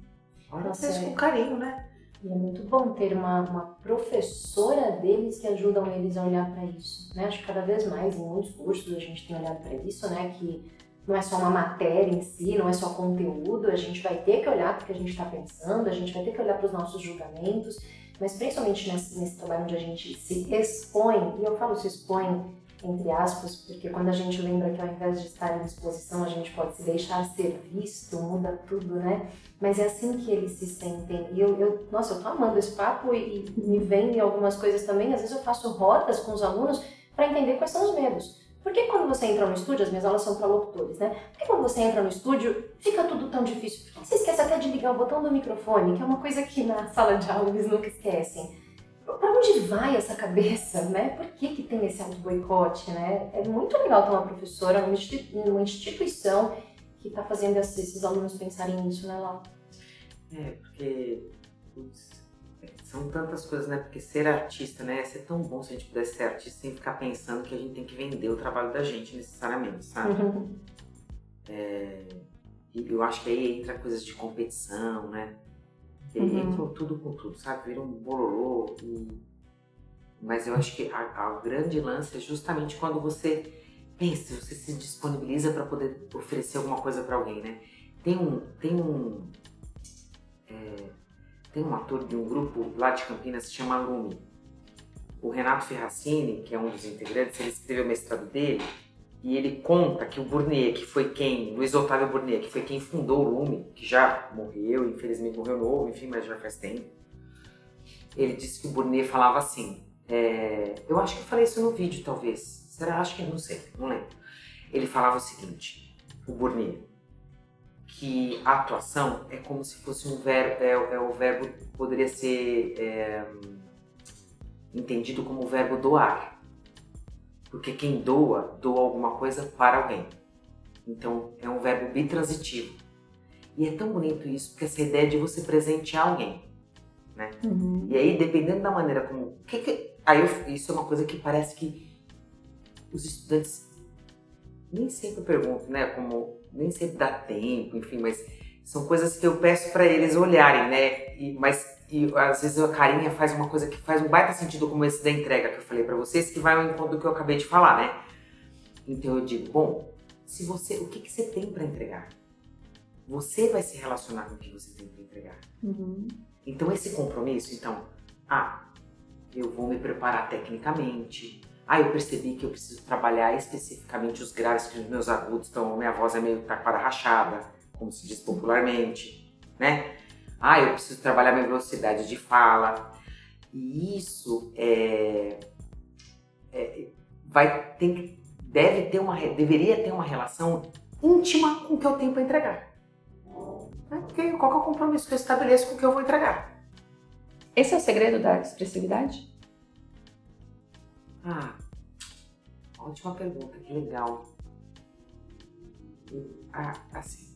Olha Nossa, isso é. com carinho, né? E é muito bom ter uma, uma professora deles que ajudam eles a olhar para isso, né? Acho que cada vez mais em muitos cursos a gente tem olhado para isso, né? Que não é só uma matéria em si, não é só conteúdo, a gente vai ter que olhar para o que a gente está pensando, a gente vai ter que olhar para os nossos julgamentos, mas principalmente nesse, nesse trabalho onde a gente se expõe, e eu falo se expõe entre aspas, porque quando a gente lembra que ao invés de estar em exposição a gente pode se deixar ser visto, muda tudo, né? Mas é assim que eles se sentem. E eu, eu nossa, eu tô amando esse papo e, e me vem em algumas coisas também. Às vezes eu faço rodas com os alunos para entender quais são os medos. Por que quando você entra no estúdio, as minhas aulas são para locutores, né? Por que quando você entra no estúdio fica tudo tão difícil? Por que você esquece até de ligar o botão do microfone, que é uma coisa que na sala de aula eles nunca esquecem? Para onde vai essa cabeça, né? Por que, que tem esse auto-boicote, né? É muito legal ter uma professora numa instituição que está fazendo esses alunos pensarem nisso, né, Lau? É, porque são tantas coisas, né? Porque ser artista, né? Ia ser tão bom se a gente pudesse ser artista sem ficar pensando que a gente tem que vender o trabalho da gente necessariamente, sabe? E eu acho que aí entra coisas de competição, né? E Uhum. Entra tudo com tudo, sabe? Vira um bololô. E... Mas eu acho que a, a grande lance é justamente quando você pensa, você se disponibiliza para poder oferecer alguma coisa para alguém, né? Tem um, tem um, é, tem um ator de um grupo lá de Campinas que se chama Lume. O Renato Ferracini, que é um dos integrantes, ele escreveu o mestrado dele e ele conta que o Burnier, que foi quem, Luiz Otávio Burnier, que foi quem fundou o Lume, que já morreu, infelizmente morreu novo, enfim, mas já faz tempo. Ele disse que o Burnier falava assim, é, eu acho que eu falei isso no vídeo, talvez. Será? Acho que não sei, não lembro. Ele falava o seguinte, o Burnier, que a atuação é como se fosse um verbo, é, é o verbo poderia ser é, entendido como o verbo doar. Porque quem doa, doa alguma coisa para alguém. Então é um verbo bitransitivo. E é tão bonito isso, porque essa ideia de você presentear alguém. Uhum. E aí, dependendo da maneira como. Que que, aí eu- isso é uma coisa que parece que os estudantes nem sempre perguntam, né? Como nem sempre dá tempo, enfim, mas são coisas que eu peço para eles olharem, né? E, mas e, às vezes a carinha faz uma coisa que faz um baita sentido, como esse da entrega que eu falei para vocês, que vai ao encontro do que eu acabei de falar, né? Então eu digo, bom, se você, o que, que você tem para entregar? Você vai se relacionar com o que você tem para entregar. Uhum. Então esse compromisso, então, ah, eu vou me preparar tecnicamente. Ah, eu percebi que eu preciso trabalhar especificamente os graves que os meus agudos estão, minha voz é meio taquara rachada, como se diz popularmente, né? Ah, eu preciso trabalhar minha velocidade de fala. E isso é, é- vai tem deve ter uma deveria ter uma relação íntima com o que eu tenho para entregar. Né? Porque qual é o compromisso que eu estabeleço com o que eu vou entregar? Esse é o segredo da expressividade? Ah, ótima pergunta, que legal. Ah, assim,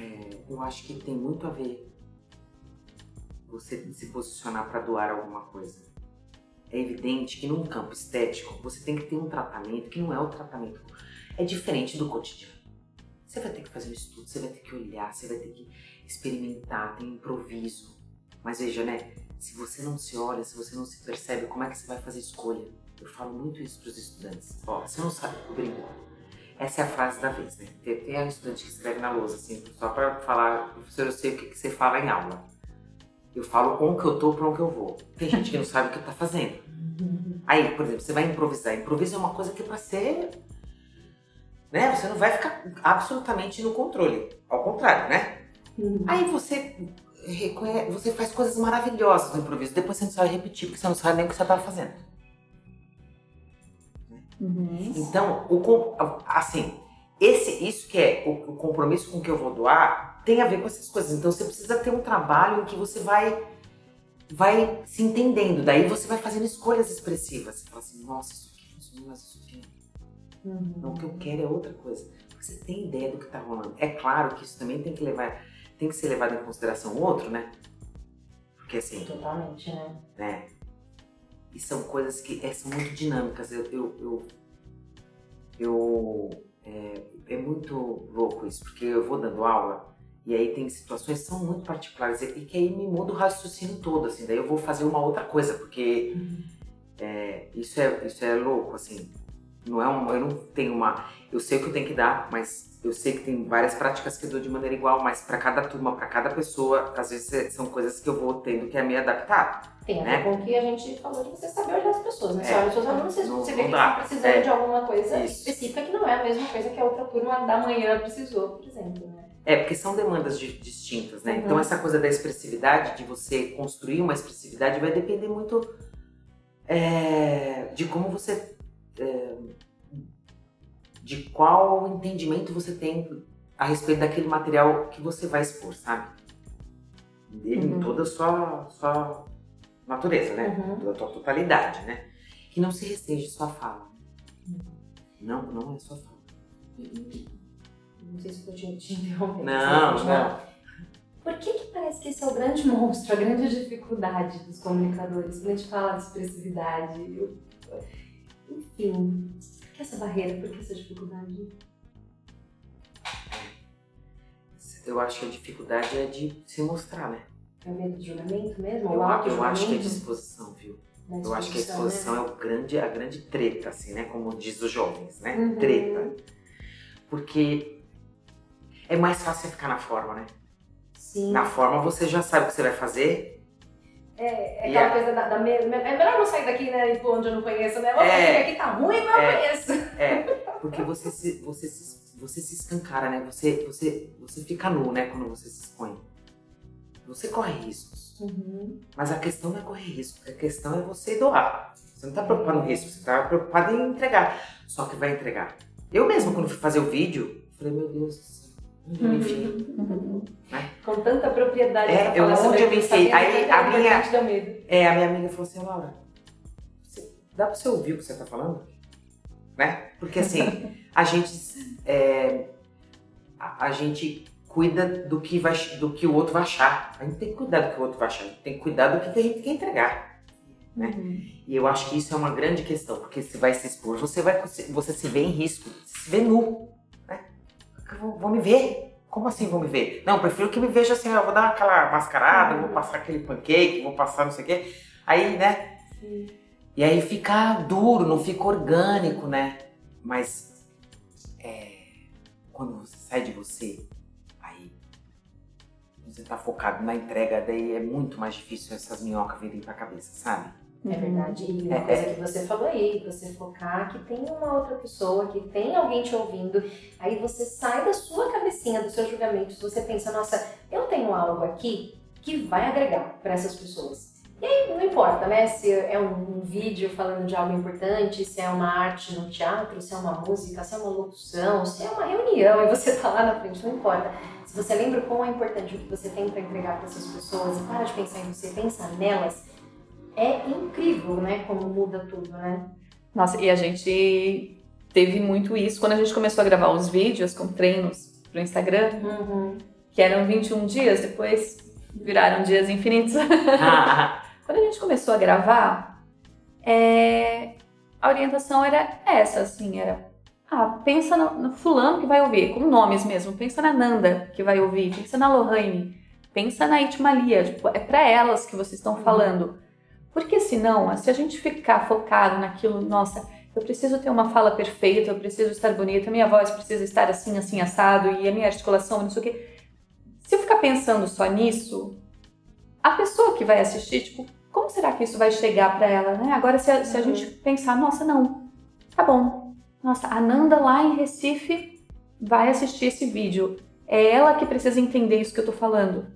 é, eu acho que tem muito a ver você se posicionar para doar alguma coisa. É evidente que num campo estético você tem que ter um tratamento que não é o tratamento, é diferente do cotidiano. Você vai ter que fazer um estudo, você vai ter que olhar, você vai ter que experimentar, tem improviso. Mas veja, né? Se você não se olha, se você não se percebe, como é que você vai fazer escolha? Eu falo muito isso para os estudantes. Ó, você não sabe, brinco. Essa é a frase da vez, né? Tem, tem um estudante que escreve na lousa, assim, só para falar, professor, eu sei o que, que você fala em aula. Eu falo com o que eu tô, para onde eu vou. Tem gente que não sabe o que tá fazendo. Aí, por exemplo, você vai improvisar. Improviso é uma coisa que é pra ser. Né? Você não vai ficar absolutamente no controle. Ao contrário, né? Aí você reconhece, você faz coisas maravilhosas no improviso. Depois você não sabe repetir, porque você não sabe nem o que você estava fazendo. Uhum. Então, o, assim, esse, isso que é o, o compromisso com que eu vou doar tem a ver com essas coisas. Então, você precisa ter um trabalho em que você vai vai se entendendo. Daí você vai fazendo escolhas expressivas. Você fala assim, nossa, isso aqui mas isso aqui Uhum. não. O que eu quero é outra coisa. Você tem ideia do que tá rolando. É claro que isso também tem que levar, tem que ser levado em consideração o outro, né? Porque assim, Totalmente, né? né? E são coisas que é, são muito dinâmicas. Eu, eu, eu, eu- é, é muito louco isso, porque eu vou dando aula e aí tem situações que são muito particulares e que aí me muda o raciocínio todo, assim. Daí eu vou fazer uma outra coisa, porque é, isso é isso é louco, assim. Não é um, eu não tenho uma, eu sei o que eu tenho que dar, mas eu sei que tem várias práticas que eu dou de maneira igual, mas para cada turma, para cada pessoa, às vezes é- são coisas que eu vou tendo que me adaptar. Tem a ver Né? com o que a gente falou de você saber olhar as pessoas, né? Você É. olha os seus alunos, você, Não- você vê que estão precisando É. de alguma coisa Isso. específica que não é a mesma coisa que a outra turma da manhã precisou, por exemplo, né? É, porque são demandas di- distintas, né? Uhum. Então essa coisa da expressividade, de você construir uma expressividade, vai depender muito é, de como você. De qual entendimento você tem a respeito daquele material que você vai expor, sabe? Dele em Uhum. toda a sua, sua natureza, né? Uhum. Toda a sua totalidade, né? Que não se restringe sua fala. Uhum. Não, não é sua fala. Não sei se eu te, te interromper. Não, vai continuar. Por que, que parece que esse é o grande monstro, a grande dificuldade dos comunicadores? Quando a gente fala de expressividade, eu- enfim, essa barreira, por que essa dificuldade? Eu acho que a dificuldade é de se mostrar, né? É o medo do julgamento mesmo? Eu, eu acho que é disposição, viu? Eu acho que a disposição, né? é o grande, a grande treta, assim, né? Como diz os jovens, né? Uhum. Treta. Porque é mais fácil ficar na forma, né? Sim. Na forma você já sabe o que você vai fazer. É, é aquela a- coisa da, da me- É melhor não sair daqui, né? E por onde eu não conheço, né? Vou É. daqui, tá ruim, mas eu É. conheço. É, porque você se, você se, você se escancara, né? Você, você, você fica nu, né? Quando você se expõe. Você corre riscos. Uhum. Mas a questão não é correr risco, a questão é você doar. Você não tá preocupado no risco, você tá preocupado em entregar. Só que vai entregar. Eu mesmo, quando fui fazer o vídeo, falei, meu Deus do céu, eu enfiei? Uhum. Com tanta propriedade É, eu- onde eu sabendo Aí a minha-. É, a minha amiga falou assim, Laura, dá pra você ouvir o que você tá falando? Né? Porque assim, a gente. é, a, a gente cuida do que, vai, do que o outro vai achar. A gente tem que cuidar do que o outro vai achar. A gente tem que cuidar do que a gente quer entregar. Né? E eu acho que isso é uma grande questão, porque você vai se expor, você vai você se vê em risco, se vê nu. Né? Vão, vão me ver. Como assim vão me ver? Não, prefiro que me veja assim, eu vou dar aquela mascarada, vou passar aquele pancake, vou passar não sei o quê. Aí, né? E aí fica duro, não fica orgânico, né? Mas é, quando você sai de você, aí você tá focado na entrega, daí é muito mais difícil essas minhocas virem pra cabeça, sabe? É verdade. E uma É, coisa que você falou aí, você focar que tem uma outra pessoa, que tem alguém te ouvindo, aí você sai da sua cabecinha, dos seus julgamentos, você pensa, nossa, eu tenho algo aqui que vai agregar para essas pessoas. E aí, não importa, né? Se é um, um vídeo falando de algo importante, se é uma arte no teatro, se é uma música, se é uma locução, se é uma reunião e você tá lá na frente, não importa. Se você lembra quão é importante o que você tem para entregar para essas pessoas e para de pensar em você, pensa nelas, é incrível, né? Como muda tudo, né? Nossa, e a gente teve muito isso quando a gente começou a gravar os vídeos com treinos pro Instagram, Uhum. que eram 21 dias, depois viraram dias infinitos. [LAUGHS] [LAUGHS] Quando a gente começou a gravar, é, a orientação era essa, assim, era ah, pensa no, no fulano que vai ouvir, com nomes mesmo, pensa na Nanda que vai ouvir, pensa na Lohane, pensa na Itmalia, tipo, é para elas que vocês estão falando. Porque senão, se a gente ficar focado naquilo, nossa, eu preciso ter uma fala perfeita, eu preciso estar bonita, minha voz precisa estar assim, assim, assado, e a minha articulação, não sei o quê. Se eu ficar pensando só nisso, a pessoa que vai assistir, tipo, como será que isso vai chegar para ela, né? Agora, se a, se a gente pensar, nossa, não, tá bom. Nossa, a Nanda lá em Recife vai assistir esse vídeo. É ela que precisa entender isso que eu tô falando.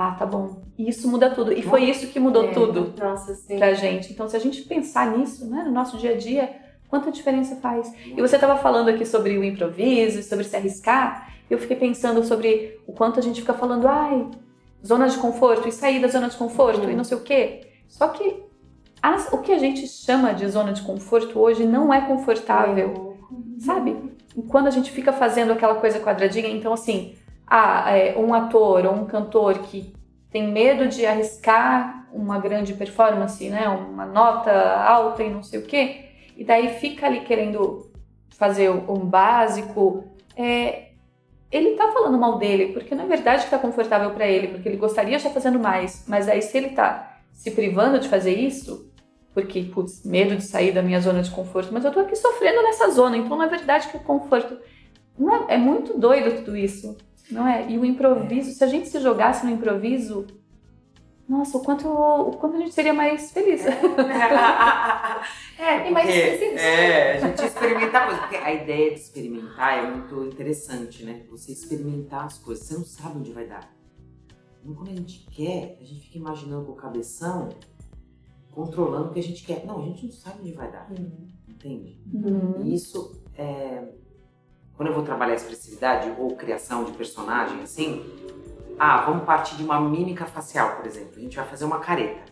Ah, tá bom. E isso muda tudo. E foi isso que mudou É. tudo Nossa, sim. pra gente. Então, se a gente pensar nisso, né, no nosso dia a dia, quanta diferença faz. E você estava falando aqui sobre o improviso, sobre se arriscar. Eu fiquei pensando sobre o quanto a gente fica falando, ai, zona de conforto e sair da zona de conforto Uhum. e não sei o quê. Só que as- o que a gente chama de zona de conforto hoje não é confortável, sabe? E quando a gente fica fazendo aquela coisa quadradinha, então assim, ah, é, um ator ou um cantor que tem medo de arriscar uma grande performance, né, uma nota alta e não sei o quê, e daí fica ali querendo fazer um básico, é, ele tá falando mal dele, porque não é verdade que tá confortável para ele, porque ele gostaria de estar fazendo mais, mas aí se ele tá se privando de fazer isso, porque, putz, medo de sair da minha zona de conforto, mas eu tô aqui sofrendo nessa zona, então não é verdade que o conforto. Não é, é muito doido tudo isso, não é? E o improviso, se a gente se jogasse no improviso, nossa, o quanto, o quanto a gente seria mais feliz. É, [LAUGHS] E mais sensível. é, a gente experimentar coisas. Porque a ideia de experimentar é muito interessante, né? Você experimentar as coisas, você não sabe onde vai dar. Então, quando a gente quer, a gente fica imaginando com o cabeção, controlando o que a gente quer. Não, a gente não sabe onde vai dar, entende? Uhum. E isso é. Quando eu vou trabalhar expressividade ou criação de personagem, assim, ah, vamos partir de uma mímica facial, por exemplo. A gente vai fazer uma careta.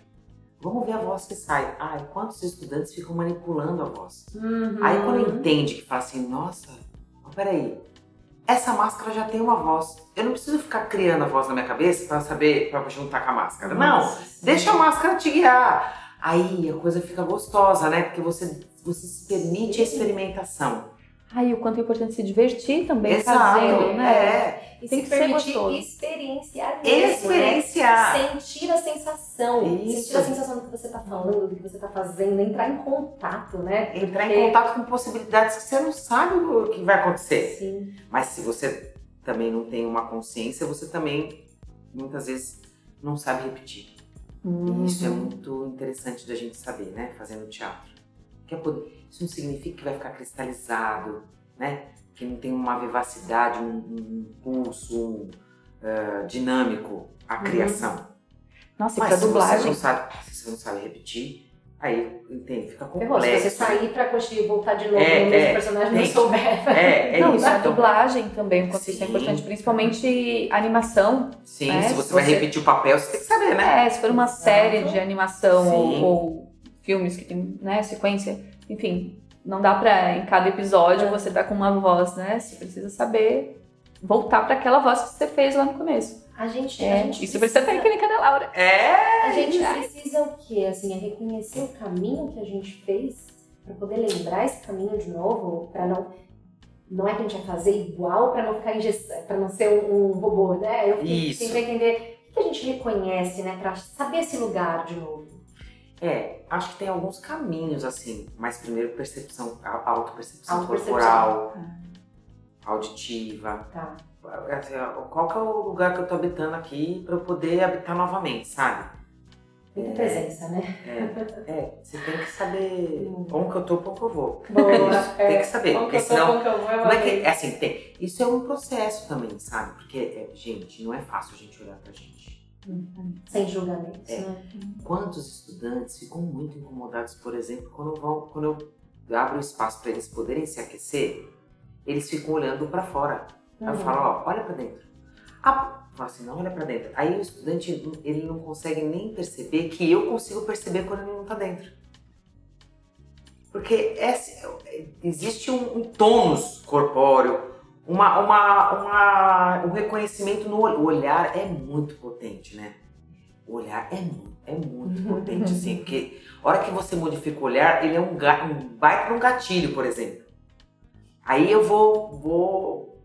Vamos ver a voz que sai. Ah, quantos estudantes ficam manipulando a voz? Uhum. Aí quando entende que fala assim, nossa, mas peraí, essa máscara já tem uma voz. Eu não preciso ficar criando a voz na minha cabeça pra saber, pra juntar com a máscara. Não, Nossa, sim. deixa a máscara te guiar. Aí a coisa fica gostosa, né? Porque você, você se permite a experimentação. Ai, o quanto é importante se divertir também Exato, fazendo, né? é. E Tem se que ser permitir gostoso. experienciar mesmo, né? Experienciar. Sentir a sensação. Isso. Sentir a sensação do que você tá falando, do que você tá fazendo, entrar em contato, né? Entrar Porque- em contato com possibilidades que você não sabe o que vai acontecer. Sim. Mas se você também não tem uma consciência, você também muitas vezes não sabe repetir. Uhum. E isso é muito interessante da gente saber, né? Fazendo teatro. Que é poder- Isso não significa que vai ficar cristalizado, né? Que não tem uma vivacidade, um, um pulso um, ah, dinâmico a criação. Nossa, e Mas pra se você dublagem. não sabe, se você não sabe repetir, aí entende, fica Ferrou, se você complexo. sair pra coxinha e voltar de novo É, no mesmo é, personagem tem. não souber. É, é [LAUGHS] não, isso. na Então, dublagem também, o quanto isso é importante, principalmente animação. sim, É, se se você vai você- repetir o papel, você tem que saber, né? É, se for uma série de animação ou, Sim. ou filmes que tem, né, sequência, enfim, não dá pra em cada episódio É. você tá com uma voz, né? Você precisa saber voltar pra aquela voz que você fez lá no começo. A gente, a É, gente isso precisa técnica da Laura. É! A gente Ai. precisa o quê? Assim, é reconhecer o caminho que a gente fez para poder lembrar esse caminho de novo, para não não é que a gente vai fazer igual para não ficar para não ser um, um robô, né? Eu fiquei Isso. sempre entender o que a gente reconhece, né, para saber esse lugar de novo. É, acho que tem alguns caminhos, assim. Mas primeiro percepção, a- autopercepção Autopercepção. corporal, auditiva. Tá. Assim, Qual que é o lugar que eu tô habitando aqui pra eu poder habitar novamente, sabe? Muita É. presença, né? É, é, você tem que saber Hum. onde que eu tô, onde que eu vou. Boa, [LAUGHS] É tem que saber, Como porque que eu tô, como que eu vou, eu Como é que, é assim, tem, isso é um processo também, sabe? Porque, é, gente, não é fácil a gente olhar pra gente. Sem julgamentos, É. né? Quantos estudantes ficam muito incomodados, por exemplo, quando, vão, quando eu abro o espaço para eles poderem se aquecer, eles ficam olhando para fora. Aí eu Uhum. falo, ó, olha para dentro. Ah, assim, não olha para dentro. Aí o estudante, ele não consegue nem perceber que eu consigo perceber quando ele não tá dentro. Porque existe um, um tônus corpóreo, uma, uma, uma, um reconhecimento no olho. O olhar é muito potente, né? O olhar é muito, é muito [LAUGHS] potente, assim, porque a hora que você modifica o olhar, ele é um, um baita um gatilho, por exemplo. Aí eu vou, vou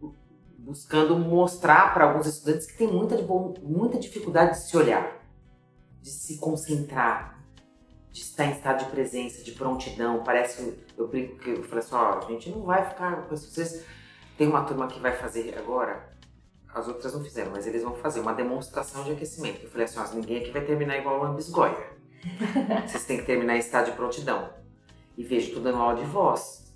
buscando mostrar para alguns estudantes que têm muita, muita dificuldade de se olhar, de se concentrar, de estar em estado de presença, de prontidão. Parece eu brinco que eu falei assim, ó, a gente não vai ficar com vocês. Tem uma turma que vai fazer agora, as outras não fizeram, mas eles vão fazer uma demonstração de aquecimento. Eu falei assim, ó, ninguém aqui vai terminar igual o Lambisgoia. [LAUGHS] Vocês têm que terminar em estado de prontidão. E vejo tudo dando aula de voz.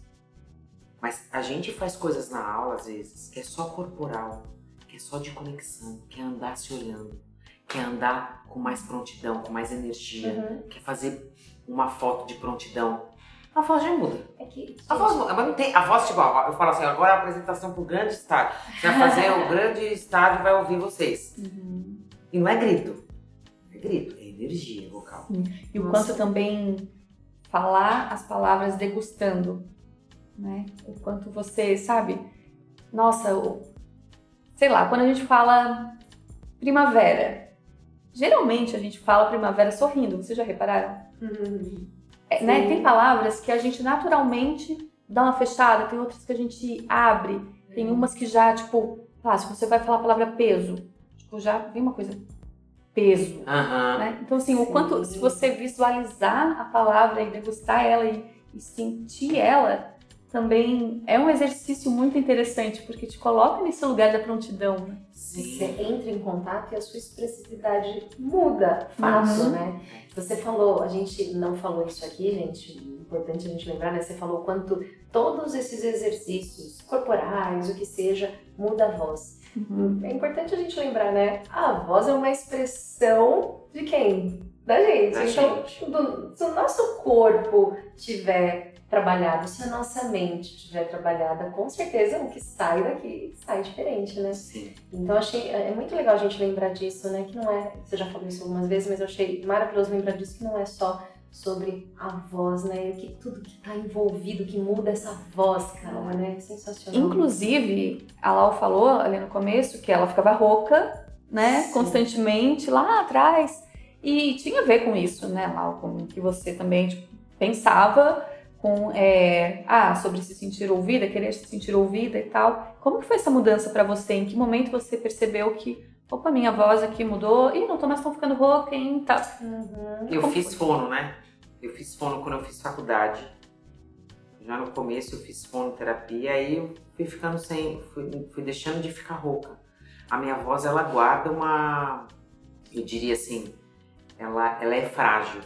Mas a gente faz coisas na aula, às vezes, que é só corporal, que é só de conexão, que é andar se olhando, que é andar com mais prontidão, com mais energia, Uhum. que é fazer uma foto de prontidão. A voz já muda. É que, A voz, muda, mas não tem. A voz, tipo, eu falo assim, agora a apresentação pro grande estádio. Você vai fazer o [LAUGHS] grande estádio vai ouvir vocês. Uhum. E não é grito. É grito, é energia vocal. E o Nossa. quanto também falar as palavras degustando, né? O quanto você, sabe? Nossa, o- sei lá, quando a gente fala primavera, geralmente a gente fala primavera sorrindo, vocês já repararam? Uhum. É, né? Tem palavras que a gente naturalmente dá uma fechada, tem outras que a gente abre, tem umas que já, tipo, ah, se você vai falar a palavra peso, tipo, já vem uma coisa peso, né? Então, assim, o Sim. quanto, se você visualizar a palavra e degustar ela e, e sentir ela, também é um exercício muito interessante, porque te coloca nesse lugar da prontidão, né? Você entra em contato e a sua expressividade muda fácil, Uhum. né? Você falou, a gente não falou isso aqui, gente, importante a gente lembrar, né? Você falou o quanto todos esses exercícios corporais, o que seja, muda a voz. É importante a gente lembrar, né? A voz é uma expressão de quem? Da gente. Da então, gente. do- se o nosso corpo tiver trabalhado, se a nossa mente tiver trabalhada, com certeza o que sai daqui sai diferente, né? Sim. Então achei é muito legal a gente lembrar disso, né? Que não é, você já falou isso algumas vezes, mas eu achei maravilhoso lembrar disso que não é só sobre a voz, né? E que tudo que tá envolvido, que muda essa voz, cara, né? Sensacional. Inclusive, a Lau falou ali no começo que ela ficava rouca, né? Sim. Constantemente lá atrás. E tinha a ver com isso, né, Lau? Com que você também tipo, pensava com é, ah, sobre se sentir ouvida, querer se sentir ouvida e tal. Como que foi essa mudança pra você? Em que momento você percebeu que, opa, minha voz aqui mudou e não tô mais tão ficando rouca, hein? Tá. Uhum. Eu Como fiz foi? fono, né? Eu fiz fono quando eu fiz faculdade. Já no começo eu fiz fonoterapia, aí eu fui ficando sem. Fui, fui deixando de ficar rouca. A minha voz, ela guarda uma. Eu diria assim, ela, ela é frágil.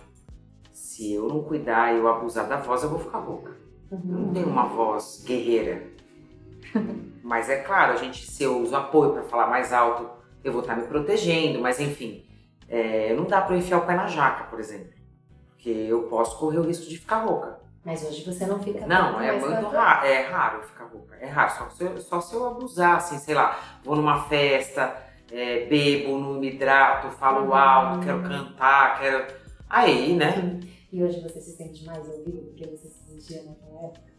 Se eu não cuidar e eu abusar da voz, eu vou ficar rouca. Eu não Uhum. tenho uma voz guerreira. [LAUGHS] Mas é claro, a gente, se eu uso apoio para falar mais alto, eu vou estar me protegendo, mas enfim, é, não dá para eu enfiar o pé na jaca, por exemplo. Porque eu posso correr o risco de ficar rouca. Mas hoje você não fica Não, é muito raro, é raro ficar rouca. É raro, só se eu, só se eu abusar, assim, sei lá, vou numa festa, é, bebo, não me hidrato, falo Uhum. alto, quero cantar, quero. Aí, né? E hoje você se sente mais ouvido do que você se sentia naquela época?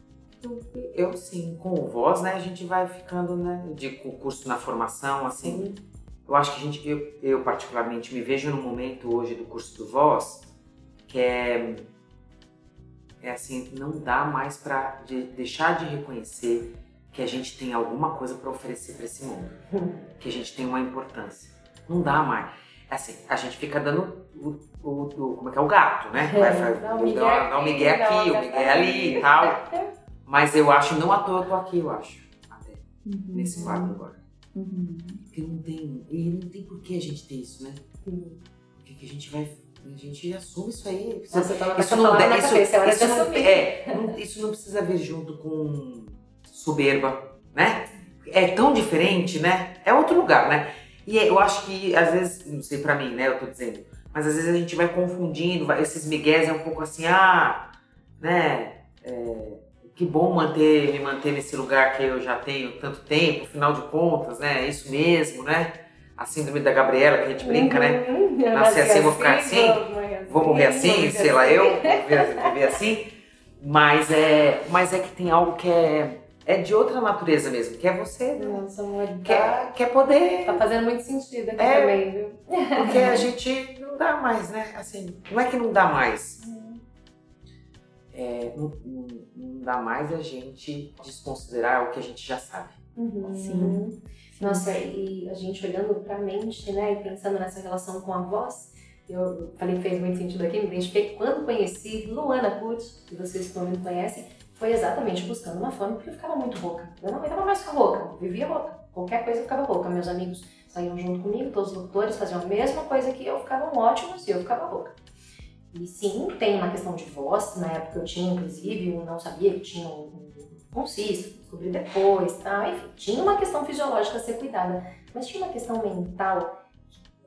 Eu sim, com o voz, né, a gente vai ficando, né, de curso na formação, assim. Eu acho que a gente, eu, eu particularmente me vejo no momento hoje do curso do voz, que é, é assim, não dá mais pra de- deixar de reconhecer que a gente tem alguma coisa para oferecer para esse mundo, [LAUGHS] que a gente tem uma importância. Não dá mais. Assim, a gente fica dando o, o- o- como é que é o gato, né? Vai, vai, Dá um migué dá o migué aqui, o uma migué ali e tal. Mas eu acho, não à toa eu tô aqui, eu acho. Até nesse quadro agora. Uhum. Porque não tem. E não tem por que a gente ter isso, né? Uhum. Porque que a gente vai. A gente assume isso aí. Nossa, tava isso essa não, deve- isso, cabeça, é isso, não, assumir. é, não- isso não precisa vir junto com soberba, né? É tão diferente, né? É outro lugar, né? E eu acho que, às vezes, não sei pra mim, né, eu tô dizendo, mas às vezes a gente vai confundindo, vai- esses migués é um pouco assim, ah, né, é, que bom manter, me manter nesse lugar que eu já tenho tanto tempo, afinal de contas, né, é isso mesmo, né, a síndrome da Gabriela que a gente brinca, né, Uhum. Eu Nasci nasci assim, vou ficar assim, vou morrer vou morrer vou assim, viver sei lá assim. eu, vou viver, viver assim, mas é, mas é que tem algo que é, é de outra natureza mesmo, que é você, né, Nossa, amor, quer, quer poder tá fazendo muito sentido aqui É. também, viu? Porque a gente não dá mais, né? Assim, não é que não dá mais. É, não, não- não dá mais a gente desconsiderar o que a gente já sabe. Uhum. Sim. Nossa, e a gente olhando pra mente, né, e pensando nessa relação com a voz, eu falei que fez muito sentido aqui, me identifiquei quando conheci Luana Kutz, que vocês provavelmente conhecem, foi exatamente buscando uma fome, porque eu ficava muito rouca. Eu não aguentava mais ficar rouca, vivia rouca. Qualquer coisa eu ficava rouca. Meus amigos saíam junto comigo, todos os locutores faziam a mesma coisa que eu, ficavam ótimos e eu ficava rouca. E sim, tem uma questão de voz, na época eu tinha, inclusive, eu não sabia que tinha um, um cisto, descobri depois, tá? Enfim, tinha uma questão fisiológica a ser cuidada, mas tinha uma questão mental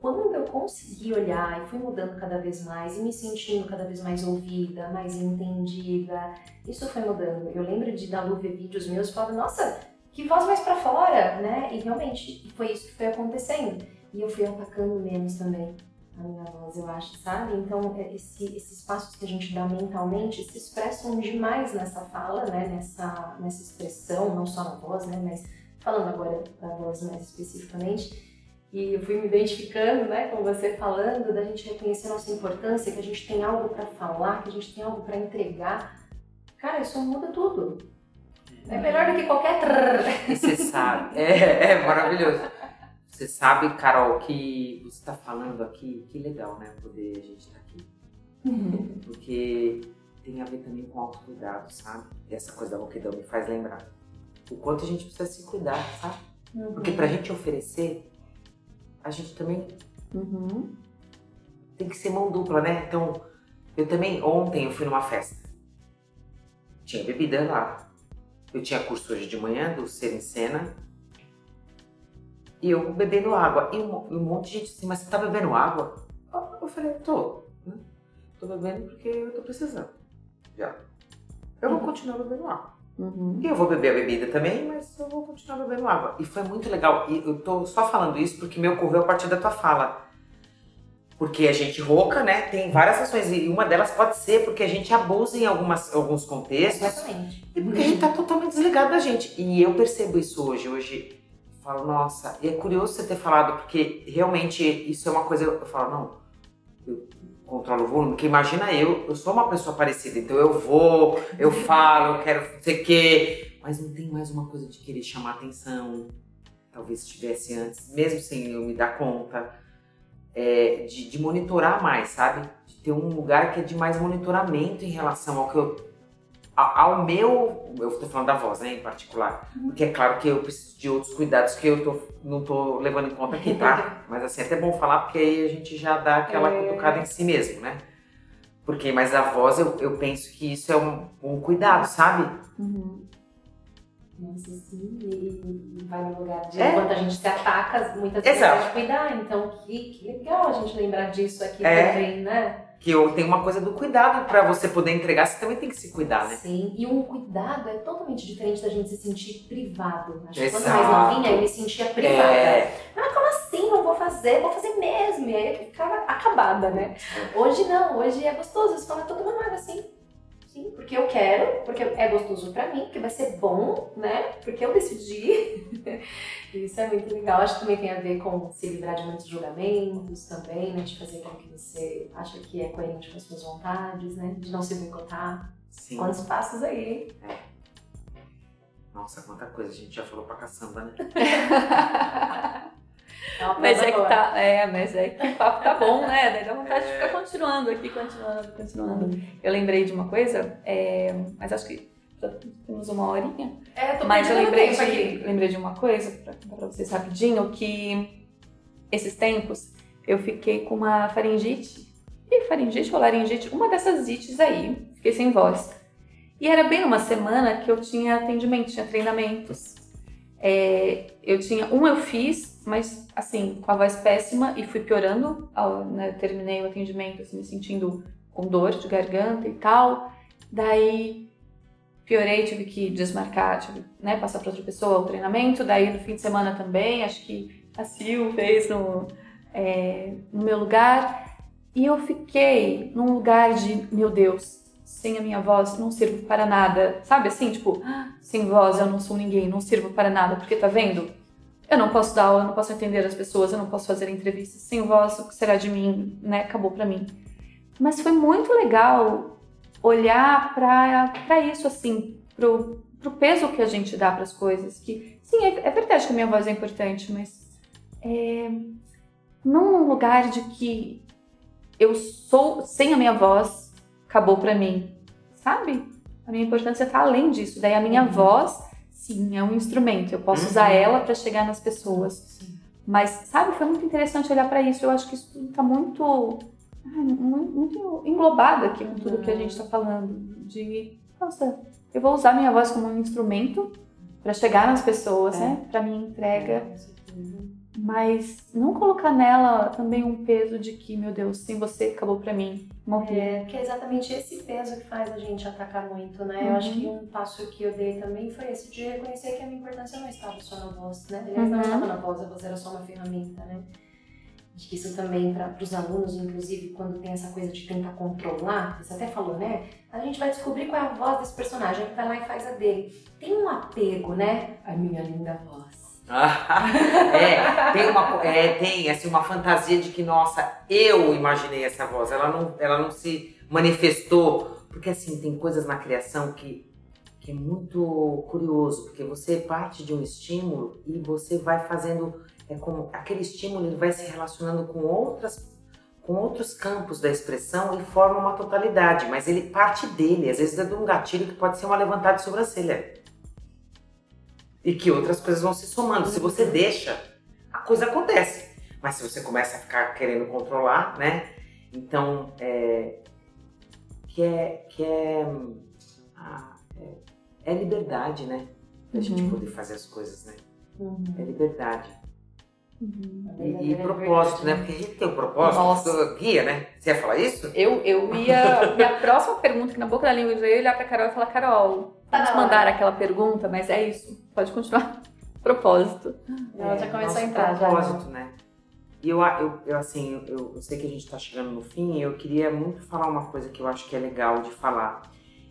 quando eu consegui olhar e fui mudando cada vez mais e me sentindo cada vez mais ouvida, mais entendida, isso foi mudando. Eu lembro de da Lu ver vídeos meus e falava, nossa, que voz mais pra fora, né? E realmente foi isso que foi acontecendo. E eu fui atacando menos também a minha voz, eu acho, sabe? Então, é, esse, esses passos que a gente dá mentalmente se expressam demais nessa fala, né? Nessa, nessa expressão, não só na voz, né? Mas falando agora da voz mais especificamente. E eu fui me identificando, né, com você falando, da gente reconhecer nossa importância, que a gente tem algo para falar, que a gente tem algo para entregar. Cara, isso muda tudo. É melhor do que qualquer. E você sabe, é, é maravilhoso. Você sabe, Carol, que você está falando aqui, que legal, né? Poder a gente estar aqui. Porque tem a ver também com autocuidado, sabe? E essa coisa da rouquidão me faz lembrar. O quanto a gente precisa se cuidar, sabe? Porque pra gente oferecer, a gente também Uhum. tem que ser mão dupla, né? Então, eu também, ontem eu fui numa festa. Tinha bebida lá. Eu tinha curso hoje de manhã do Ser em Cena. E eu bebendo água. E um, um monte de gente assim, mas você tá bebendo água? Eu- falei, tô. né? Tô bebendo porque eu tô precisando. Já. Eu vou continuar bebendo água. Uhum. Eu vou beber a bebida também, mas eu vou continuar bebendo água. E foi muito legal. E eu tô só falando isso porque me ocorreu a partir da tua fala. Porque a gente rouca, né? Tem várias ações. E uma delas pode ser porque a gente abusa em algumas, alguns contextos. Exatamente. E porque a gente tá totalmente desligado da gente. E eu percebo isso hoje. Hoje eu falo, nossa, e é curioso você ter falado, porque realmente isso é uma coisa. Eu falo, não, eu controlo o volume, porque imagina eu, eu sou uma pessoa parecida, então eu vou, eu [LAUGHS] falo, eu quero não sei o quê, mas não tem mais uma coisa de querer chamar atenção. Talvez estivesse antes, mesmo sem eu me dar conta. é, de, de monitorar mais, sabe? De ter um lugar que é de mais monitoramento em relação ao que eu ao meu, eu tô falando da voz, né, em particular, porque é claro que eu preciso de outros cuidados que eu tô, não tô levando em conta aqui, tá? [LAUGHS] Mas assim, é até bom falar porque aí a gente já dá aquela É. cutucada em si mesmo, né? Porque, mas a voz, eu, eu penso que isso é um, um cuidado, sabe? Uhum. Nossa, sim, e, vai no lugar de É. enquanto a gente se ataca, muitas vezes Exato. a gente cuidar. Então, que, que legal a gente lembrar disso aqui É. também, né? Que eu tenho uma coisa do cuidado pra você poder entregar, você também tem que se cuidar, né? Sim, e um cuidado é totalmente diferente da gente se sentir privado. Acho que quando mais novinha eu me sentia privada. É, Ah, como assim? Não vou fazer, vou fazer mesmo. E aí eu ficava acabada, né? Hoje não, hoje é gostoso. Você fala, tô tomando água assim. Sim, porque eu quero, porque é gostoso pra mim, porque vai ser bom, né? Porque eu decidi. [LAUGHS] Isso é muito legal. Acho que também tem a ver com se livrar de muitos julgamentos também, né? De fazer com que você acha que é coerente com as suas vontades, né? De não se boicotar. sim. Quantos passos aí, hein? Nossa, quanta coisa, a gente já falou pra caçamba, né? [LAUGHS] É uma Mas é que boa. tá, é, mas é que o papo tá bom, né? Daí dá vontade de ficar continuando aqui, continuando, continuando. Eu lembrei de uma coisa, é, mas acho que já temos uma horinha. É, tô Mas eu lembrei tempo de, aqui. lembrei de uma coisa, pra contar pra vocês rapidinho, que esses tempos eu fiquei com uma faringite. E faringite ou laringite, uma dessas ites aí, fiquei sem voz. E era bem numa semana que eu tinha atendimento, tinha treinamentos. É, eu tinha. Um eu fiz, mas assim, com a voz péssima e fui piorando. Ao, né, terminei o atendimento assim, me sentindo com dor de garganta e tal. Daí piorei, tive que desmarcar, tive né, passar para outra pessoa o treinamento. Daí no fim de semana também, acho que a Sil fez no, é, no meu lugar. E eu fiquei num lugar de, meu Deus, sem a minha voz não sirvo para nada. Sabe assim, tipo, sem voz eu não sou ninguém, não sirvo para nada, porque tá vendo? Eu não posso dar aula, eu não posso entender as pessoas, eu não posso fazer entrevistas. Sem voz, o que será de mim, né? Acabou para mim. Mas foi muito legal olhar para isso, assim, pro, pro peso que a gente dá para as coisas. Que, sim, é, é, verdade que a minha voz é importante, mas é, não num lugar de que eu sou, sem a minha voz, acabou para mim, sabe? A minha importância está além disso. Daí a minha uhum. voz, sim, é um instrumento. Eu posso uhum. usar ela para chegar nas pessoas. Sim. Mas, sabe, foi muito interessante olhar para isso. Eu acho que isso está muito, muito, englobado aqui com tudo uhum. que a gente está falando. De, nossa, eu vou usar minha voz como um instrumento para chegar nas pessoas, é. né? Para minha entrega. É, mas não colocar nela também um peso de que, meu Deus, sem você acabou para mim, morrer. É, que é exatamente esse peso que faz a gente atacar muito, né? Uhum. Eu acho que um passo que eu dei também foi esse de reconhecer que a minha importância não estava só na voz, né? Aliás, uhum. não estava na voz, a voz era só uma ferramenta, né? Acho que isso também para os alunos, inclusive, quando tem essa coisa de tentar controlar, você até falou, né? A gente vai descobrir qual é a voz desse personagem, a gente vai lá e faz a dele. Tem um apego, né? A minha linda voz [LAUGHS] é, tem uma, é, tem assim, uma fantasia de que, nossa, eu imaginei essa voz, ela não, ela não se manifestou. Porque assim, tem coisas na criação que, que é muito curioso, porque você parte de um estímulo e você vai fazendo, é como aquele estímulo ele vai se relacionando com outras com outros campos da expressão e forma uma totalidade, mas ele parte dele, às vezes é de um gatilho que pode ser uma levantada de sobrancelha e que outras coisas vão se somando. Se você deixa, a coisa acontece. Mas se você começa a ficar querendo controlar, né? Então, é, que é, que é, ah, é, é, liberdade, né? Da uhum. gente poder fazer as coisas, né? Uhum. É liberdade. Uhum. E, e propósito, né? Porque a gente tem um propósito, Nossa. guia, né? Você ia falar isso? Eu, eu ia. minha próxima pergunta, que na boca da língua, eu ia olhar pra Carol e falar: Carol, tá mandar aquela pergunta, mas é isso. Pode continuar. [LAUGHS] propósito. Ela já começou a entrar. Propósito, já, né? E eu, eu, eu assim, eu, eu, sei que a gente tá chegando no fim e eu queria muito falar uma coisa que eu acho que é legal de falar.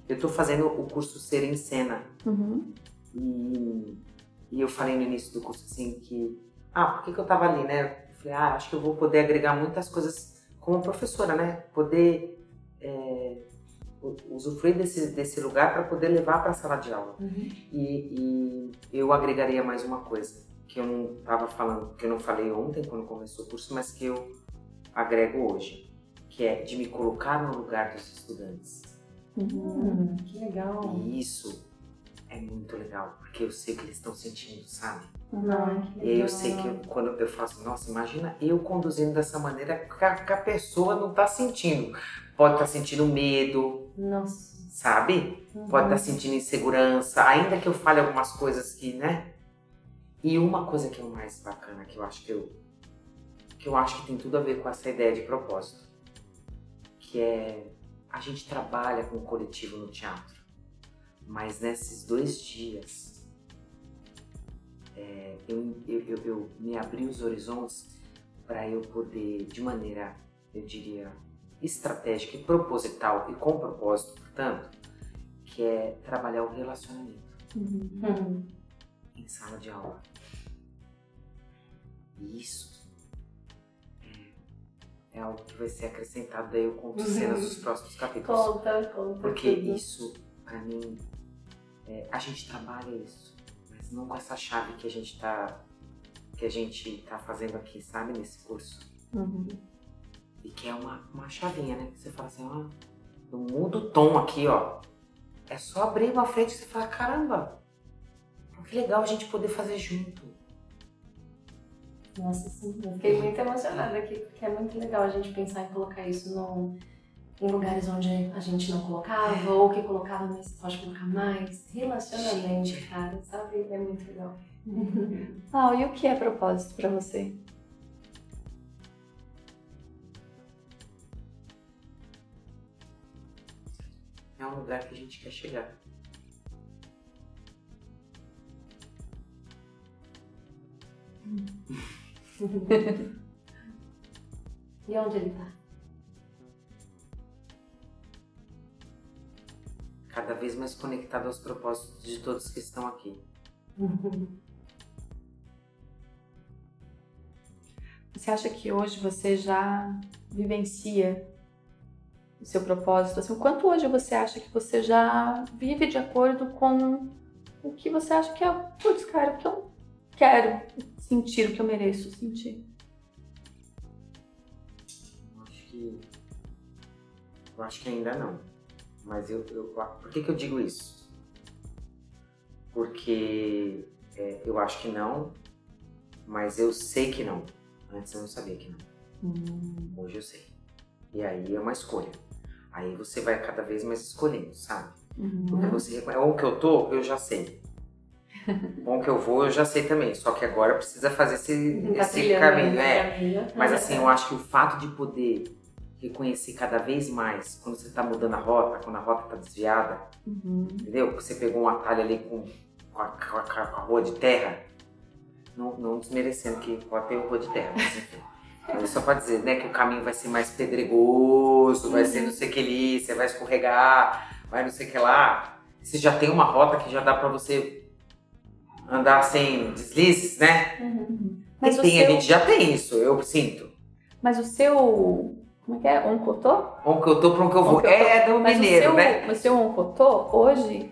Eu tô fazendo o curso Ser em Cena. Uhum. E, e eu falei no início do curso assim que ah, por que, que eu tava ali, né? Eu falei, ah, acho que eu vou poder agregar muitas coisas como professora, né? Poder é, usufruir desse, desse lugar para poder levar para a sala de aula. Uhum. E, e, eu agregaria mais uma coisa que eu não estava falando, que eu não falei ontem quando começou o curso, mas que eu agrego hoje, que é de me colocar no lugar dos estudantes. Uhum. Que legal. E isso é muito legal, porque eu sei o que eles estão sentindo, sabe? Não, e aí eu sei que eu, quando eu faço, nossa, imagina eu conduzindo dessa maneira que a, que a pessoa não está sentindo. Pode estar tá sentindo medo. Nossa. Sabe? Uhum. Pode estar tá sentindo insegurança, ainda que eu fale algumas coisas que, né? E uma coisa que é o mais bacana, que eu acho que eu, que eu acho que tem tudo a ver com essa ideia de propósito, que é a gente trabalha com o coletivo no teatro. Mas nesses dois dias, é, eu, eu, eu, eu me abri os horizontes para eu poder, de maneira, eu diria, estratégica e proposital e com propósito, portanto, que é trabalhar o relacionamento uhum. em sala de aula. E isso é, é, algo que vai ser acrescentado daí eu conto cenas dos próximos capítulos. Conta, conta. Porque tudo. isso, para mim, é, a gente trabalha isso, mas não com essa chave que a gente tá que a gente tá fazendo aqui, sabe, nesse curso. Uhum. E que é uma, uma chavinha, né? Que você fala assim, ó, eu mudo o tom aqui, ó. É só abrir uma frente e você fala, caramba, que legal a gente poder fazer junto. Nossa, sim. Eu fiquei muito emocionada aqui, porque é muito legal a gente pensar em colocar isso no, em lugares onde a gente não colocava, ou que colocava, mas pode colocar mais. Relacionamento, cara, sabe? É muito legal. [LAUGHS] Ah, e o que é propósito para você? É um lugar que a gente quer chegar. [LAUGHS] e onde ele tá? Cada vez mais conectado aos propósitos de todos que estão aqui. [LAUGHS] Você acha que hoje você já vivencia o seu propósito? Assim, o quanto hoje você acha que você já vive de acordo com o que você acha que é, putz, cara, o que eu quero sentir, o que eu mereço sentir? Eu acho que. Eu acho que ainda não. Mas eu. eu por que, que eu digo isso? Porque é, eu acho que não, mas eu sei que não. Antes eu não sabia que não. Hum. Hoje eu sei. E aí é uma escolha. Aí você vai cada vez mais escolhendo, sabe? Porque Uhum. você reconhece. Onde que eu tô, eu já sei. [LAUGHS] Onde que eu vou, eu já sei também. Só que agora precisa fazer esse, Tá esse trilhando caminho. É. o. Mas assim, eu acho que o fato de poder reconhecer cada vez mais quando você tá mudando a rota, quando a rota tá desviada, Uhum. entendeu? Que você pegou um atalho ali com, com, a, com a- com a rua de terra, não, não desmerecendo que pode ter rua de terra, mas enfim. [LAUGHS] Mas só pra dizer, né, que o caminho vai ser mais pedregoso, vai ser não sei o que ali, você vai escorregar, vai não sei o que lá. Você já tem uma rota que já dá pra você andar sem deslizes, né? Uhum. Mas e tem, a seu- gente já tem isso, eu sinto. Mas o seu. Como é que é? Oncotô? Onde que eu tô, pra onde que eu vou. É do Mas mineiro, o seu, né? o seu oncotô, hoje,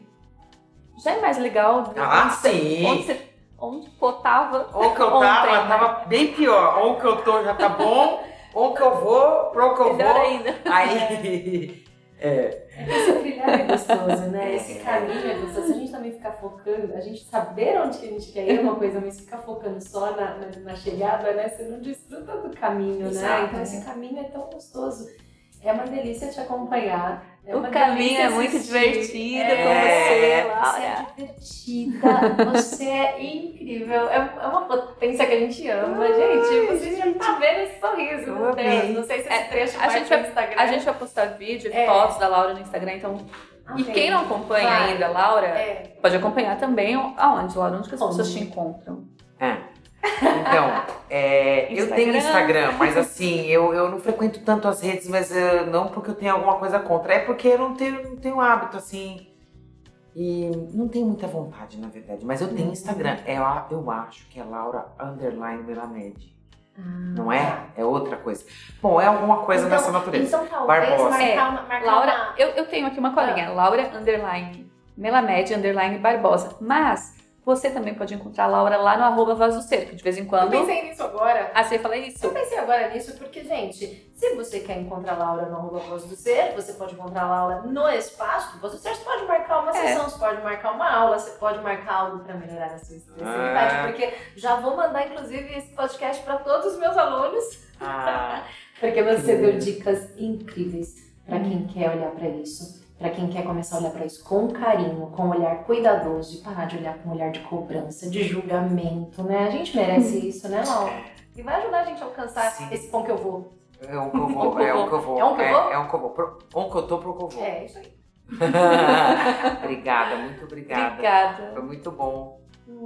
já é mais legal. do- Ah, onde você- sim. Onde você onde potava. Onde que eu Ontem, tava, né? tava bem pior. Onde que eu tô já tá bom. [LAUGHS] Onde que eu vou, pra onde que eu Melhor vou. ainda. Aí. [LAUGHS] É. Esse trilhar é gostoso, né? Esse caminho é gostoso. Se a gente também ficar focando, a gente saber onde que a gente quer ir é uma coisa, mas ficar focando só na, na, na chegada, né? Você não desfruta do caminho, né? Exato. Então esse caminho é tão gostoso. É uma delícia te acompanhar. É O caminho é muito assistir. divertido É, com você, Você Laura. é divertida, você é incrível. É, é uma potência que a gente ama, Ai, gente. Você já tá vendo esse sorriso, Eu meu Deus. Não sei se esse É, trecho a vai gente vai- Instagram. A gente vai postar vídeo e É. fotos da Laura no Instagram, então. E Amém. quem não acompanha Vai. ainda a Laura, É. pode acompanhar também aonde, Laura? Onde que as pessoas te encontram? É. Então, é, eu tenho Instagram. Mas assim, eu, eu não frequento tanto as redes, mas eh, não porque eu tenho alguma coisa contra, é porque eu não tenho, não tenho hábito, assim. E não tenho muita vontade, na verdade. Mas eu tenho Instagram. É, lá- eu acho que é Laura Underline Melamed. Não é? É outra coisa. Bom, é alguma coisa Então- nessa natureza. Então talvez Barbosa. marcar É. Marcar Laura, uma- eu, eu tenho aqui uma colinha, Ah. Laura Underline Melamed Underline Barbosa. Mas você também pode encontrar a Laura lá no arroba Voz do Ser, que de vez em Eu quando. pensei nisso agora. Ah, você fala isso? Eu pensei agora nisso porque, gente, se você quer encontrar a Laura no arroba Voz do Ser, você pode encontrar a Laura no espaço do Voz do Ser, você pode marcar uma É. sessão, você pode marcar uma aula, você pode marcar algo pra melhorar a sua expressividade, Ah. porque já vou mandar, inclusive, esse podcast pra todos os meus alunos, Ah, [LAUGHS] porque você deu dicas incríveis pra quem quer olhar pra isso. Pra quem quer começar a olhar pra isso com carinho, com um olhar cuidadoso, e parar de olhar com um olhar de cobrança, de julgamento, né? A gente merece isso, né, Laura? E vai ajudar a gente a alcançar Sim. esse pão que eu vou. é um que eu vou. [LAUGHS] É um que eu vou. É um que eu vou? É, um que eu vou. Pro- Onde que eu tô, pro que eu vou. É, isso aí. [LAUGHS] obrigada, muito obrigada. Obrigada. Foi muito bom.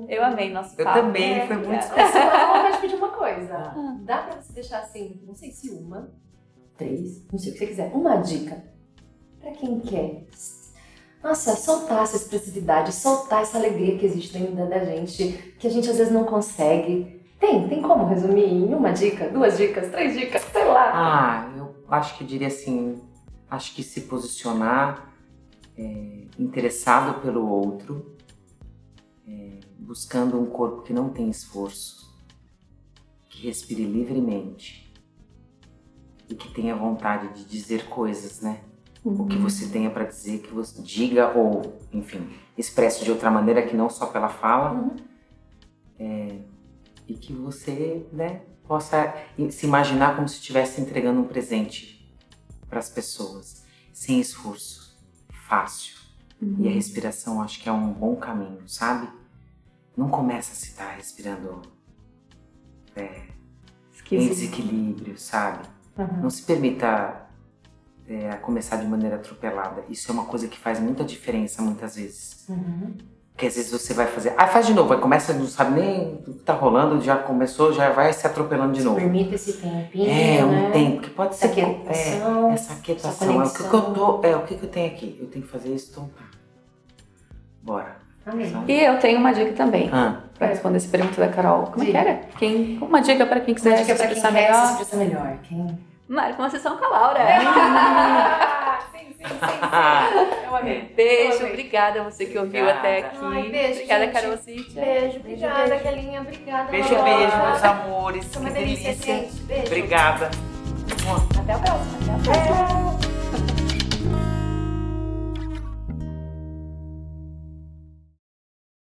Eu amei nosso Eu papo. também, É, foi muito especial. Eu vou te pedir uma coisa. Ah. Dá pra você deixar assim, não sei se uma, três, não sei o que você quiser, uma dica pra quem quer. Nossa, soltar essa expressividade, soltar essa alegria que existe dentro da gente, que a gente às vezes não consegue. Tem, tem como resumir em uma dica, duas dicas, três dicas, sei lá. Ah, eu acho que eu diria assim, acho que se posicionar é, interessado pelo outro, é, buscando um corpo que não tem esforço, que respire livremente e que tenha vontade de dizer coisas, né? O que você tenha para dizer, que você diga ou, enfim, expresse de outra maneira que não só pela fala. Uhum. É, e que você, né, possa se imaginar como se estivesse entregando um presente para as pessoas, sem esforço, fácil. Uhum. E a respiração acho que é um bom caminho, sabe? Não começa a se estar respirando é, em desequilíbrio, sabe? Uhum. Não se permita é, a começar de maneira atropelada. Isso é uma coisa que faz muita diferença muitas vezes. Uhum. Porque às vezes você vai fazer, ah, faz de novo, aí começa, não sabe nem o que tá rolando, já começou, já vai se atropelando de novo. Permita esse tempinho, É, um né? tempo, que pode ser. Essa quietação, é, essa aquietação. É o que, que eu tô. É, o que, que eu tenho aqui? Eu tenho que fazer isso, então tá. Bora. Amém. E eu tenho uma dica também. Ah, Pra responder essa pergunta da Carol. Como é que era? Quem, uma dica pra quem quiser Uma se dica pra quem expressar quer se melhor. expressar melhor. Quem... Marca uma sessão com a Laura. [LAUGHS] sim, sim, sim, sim. Eu amei. Beijo, Eu amei. obrigada a você que ouviu Obrigada. até aqui. Ai, beijo, obrigada. Carol. Beijo, obrigada, beijo. Kelinha. Obrigada, beijo, Laura. beijo, meus amores. Foi uma que delícia, delícia. gente. Beijo. Obrigada. Mua.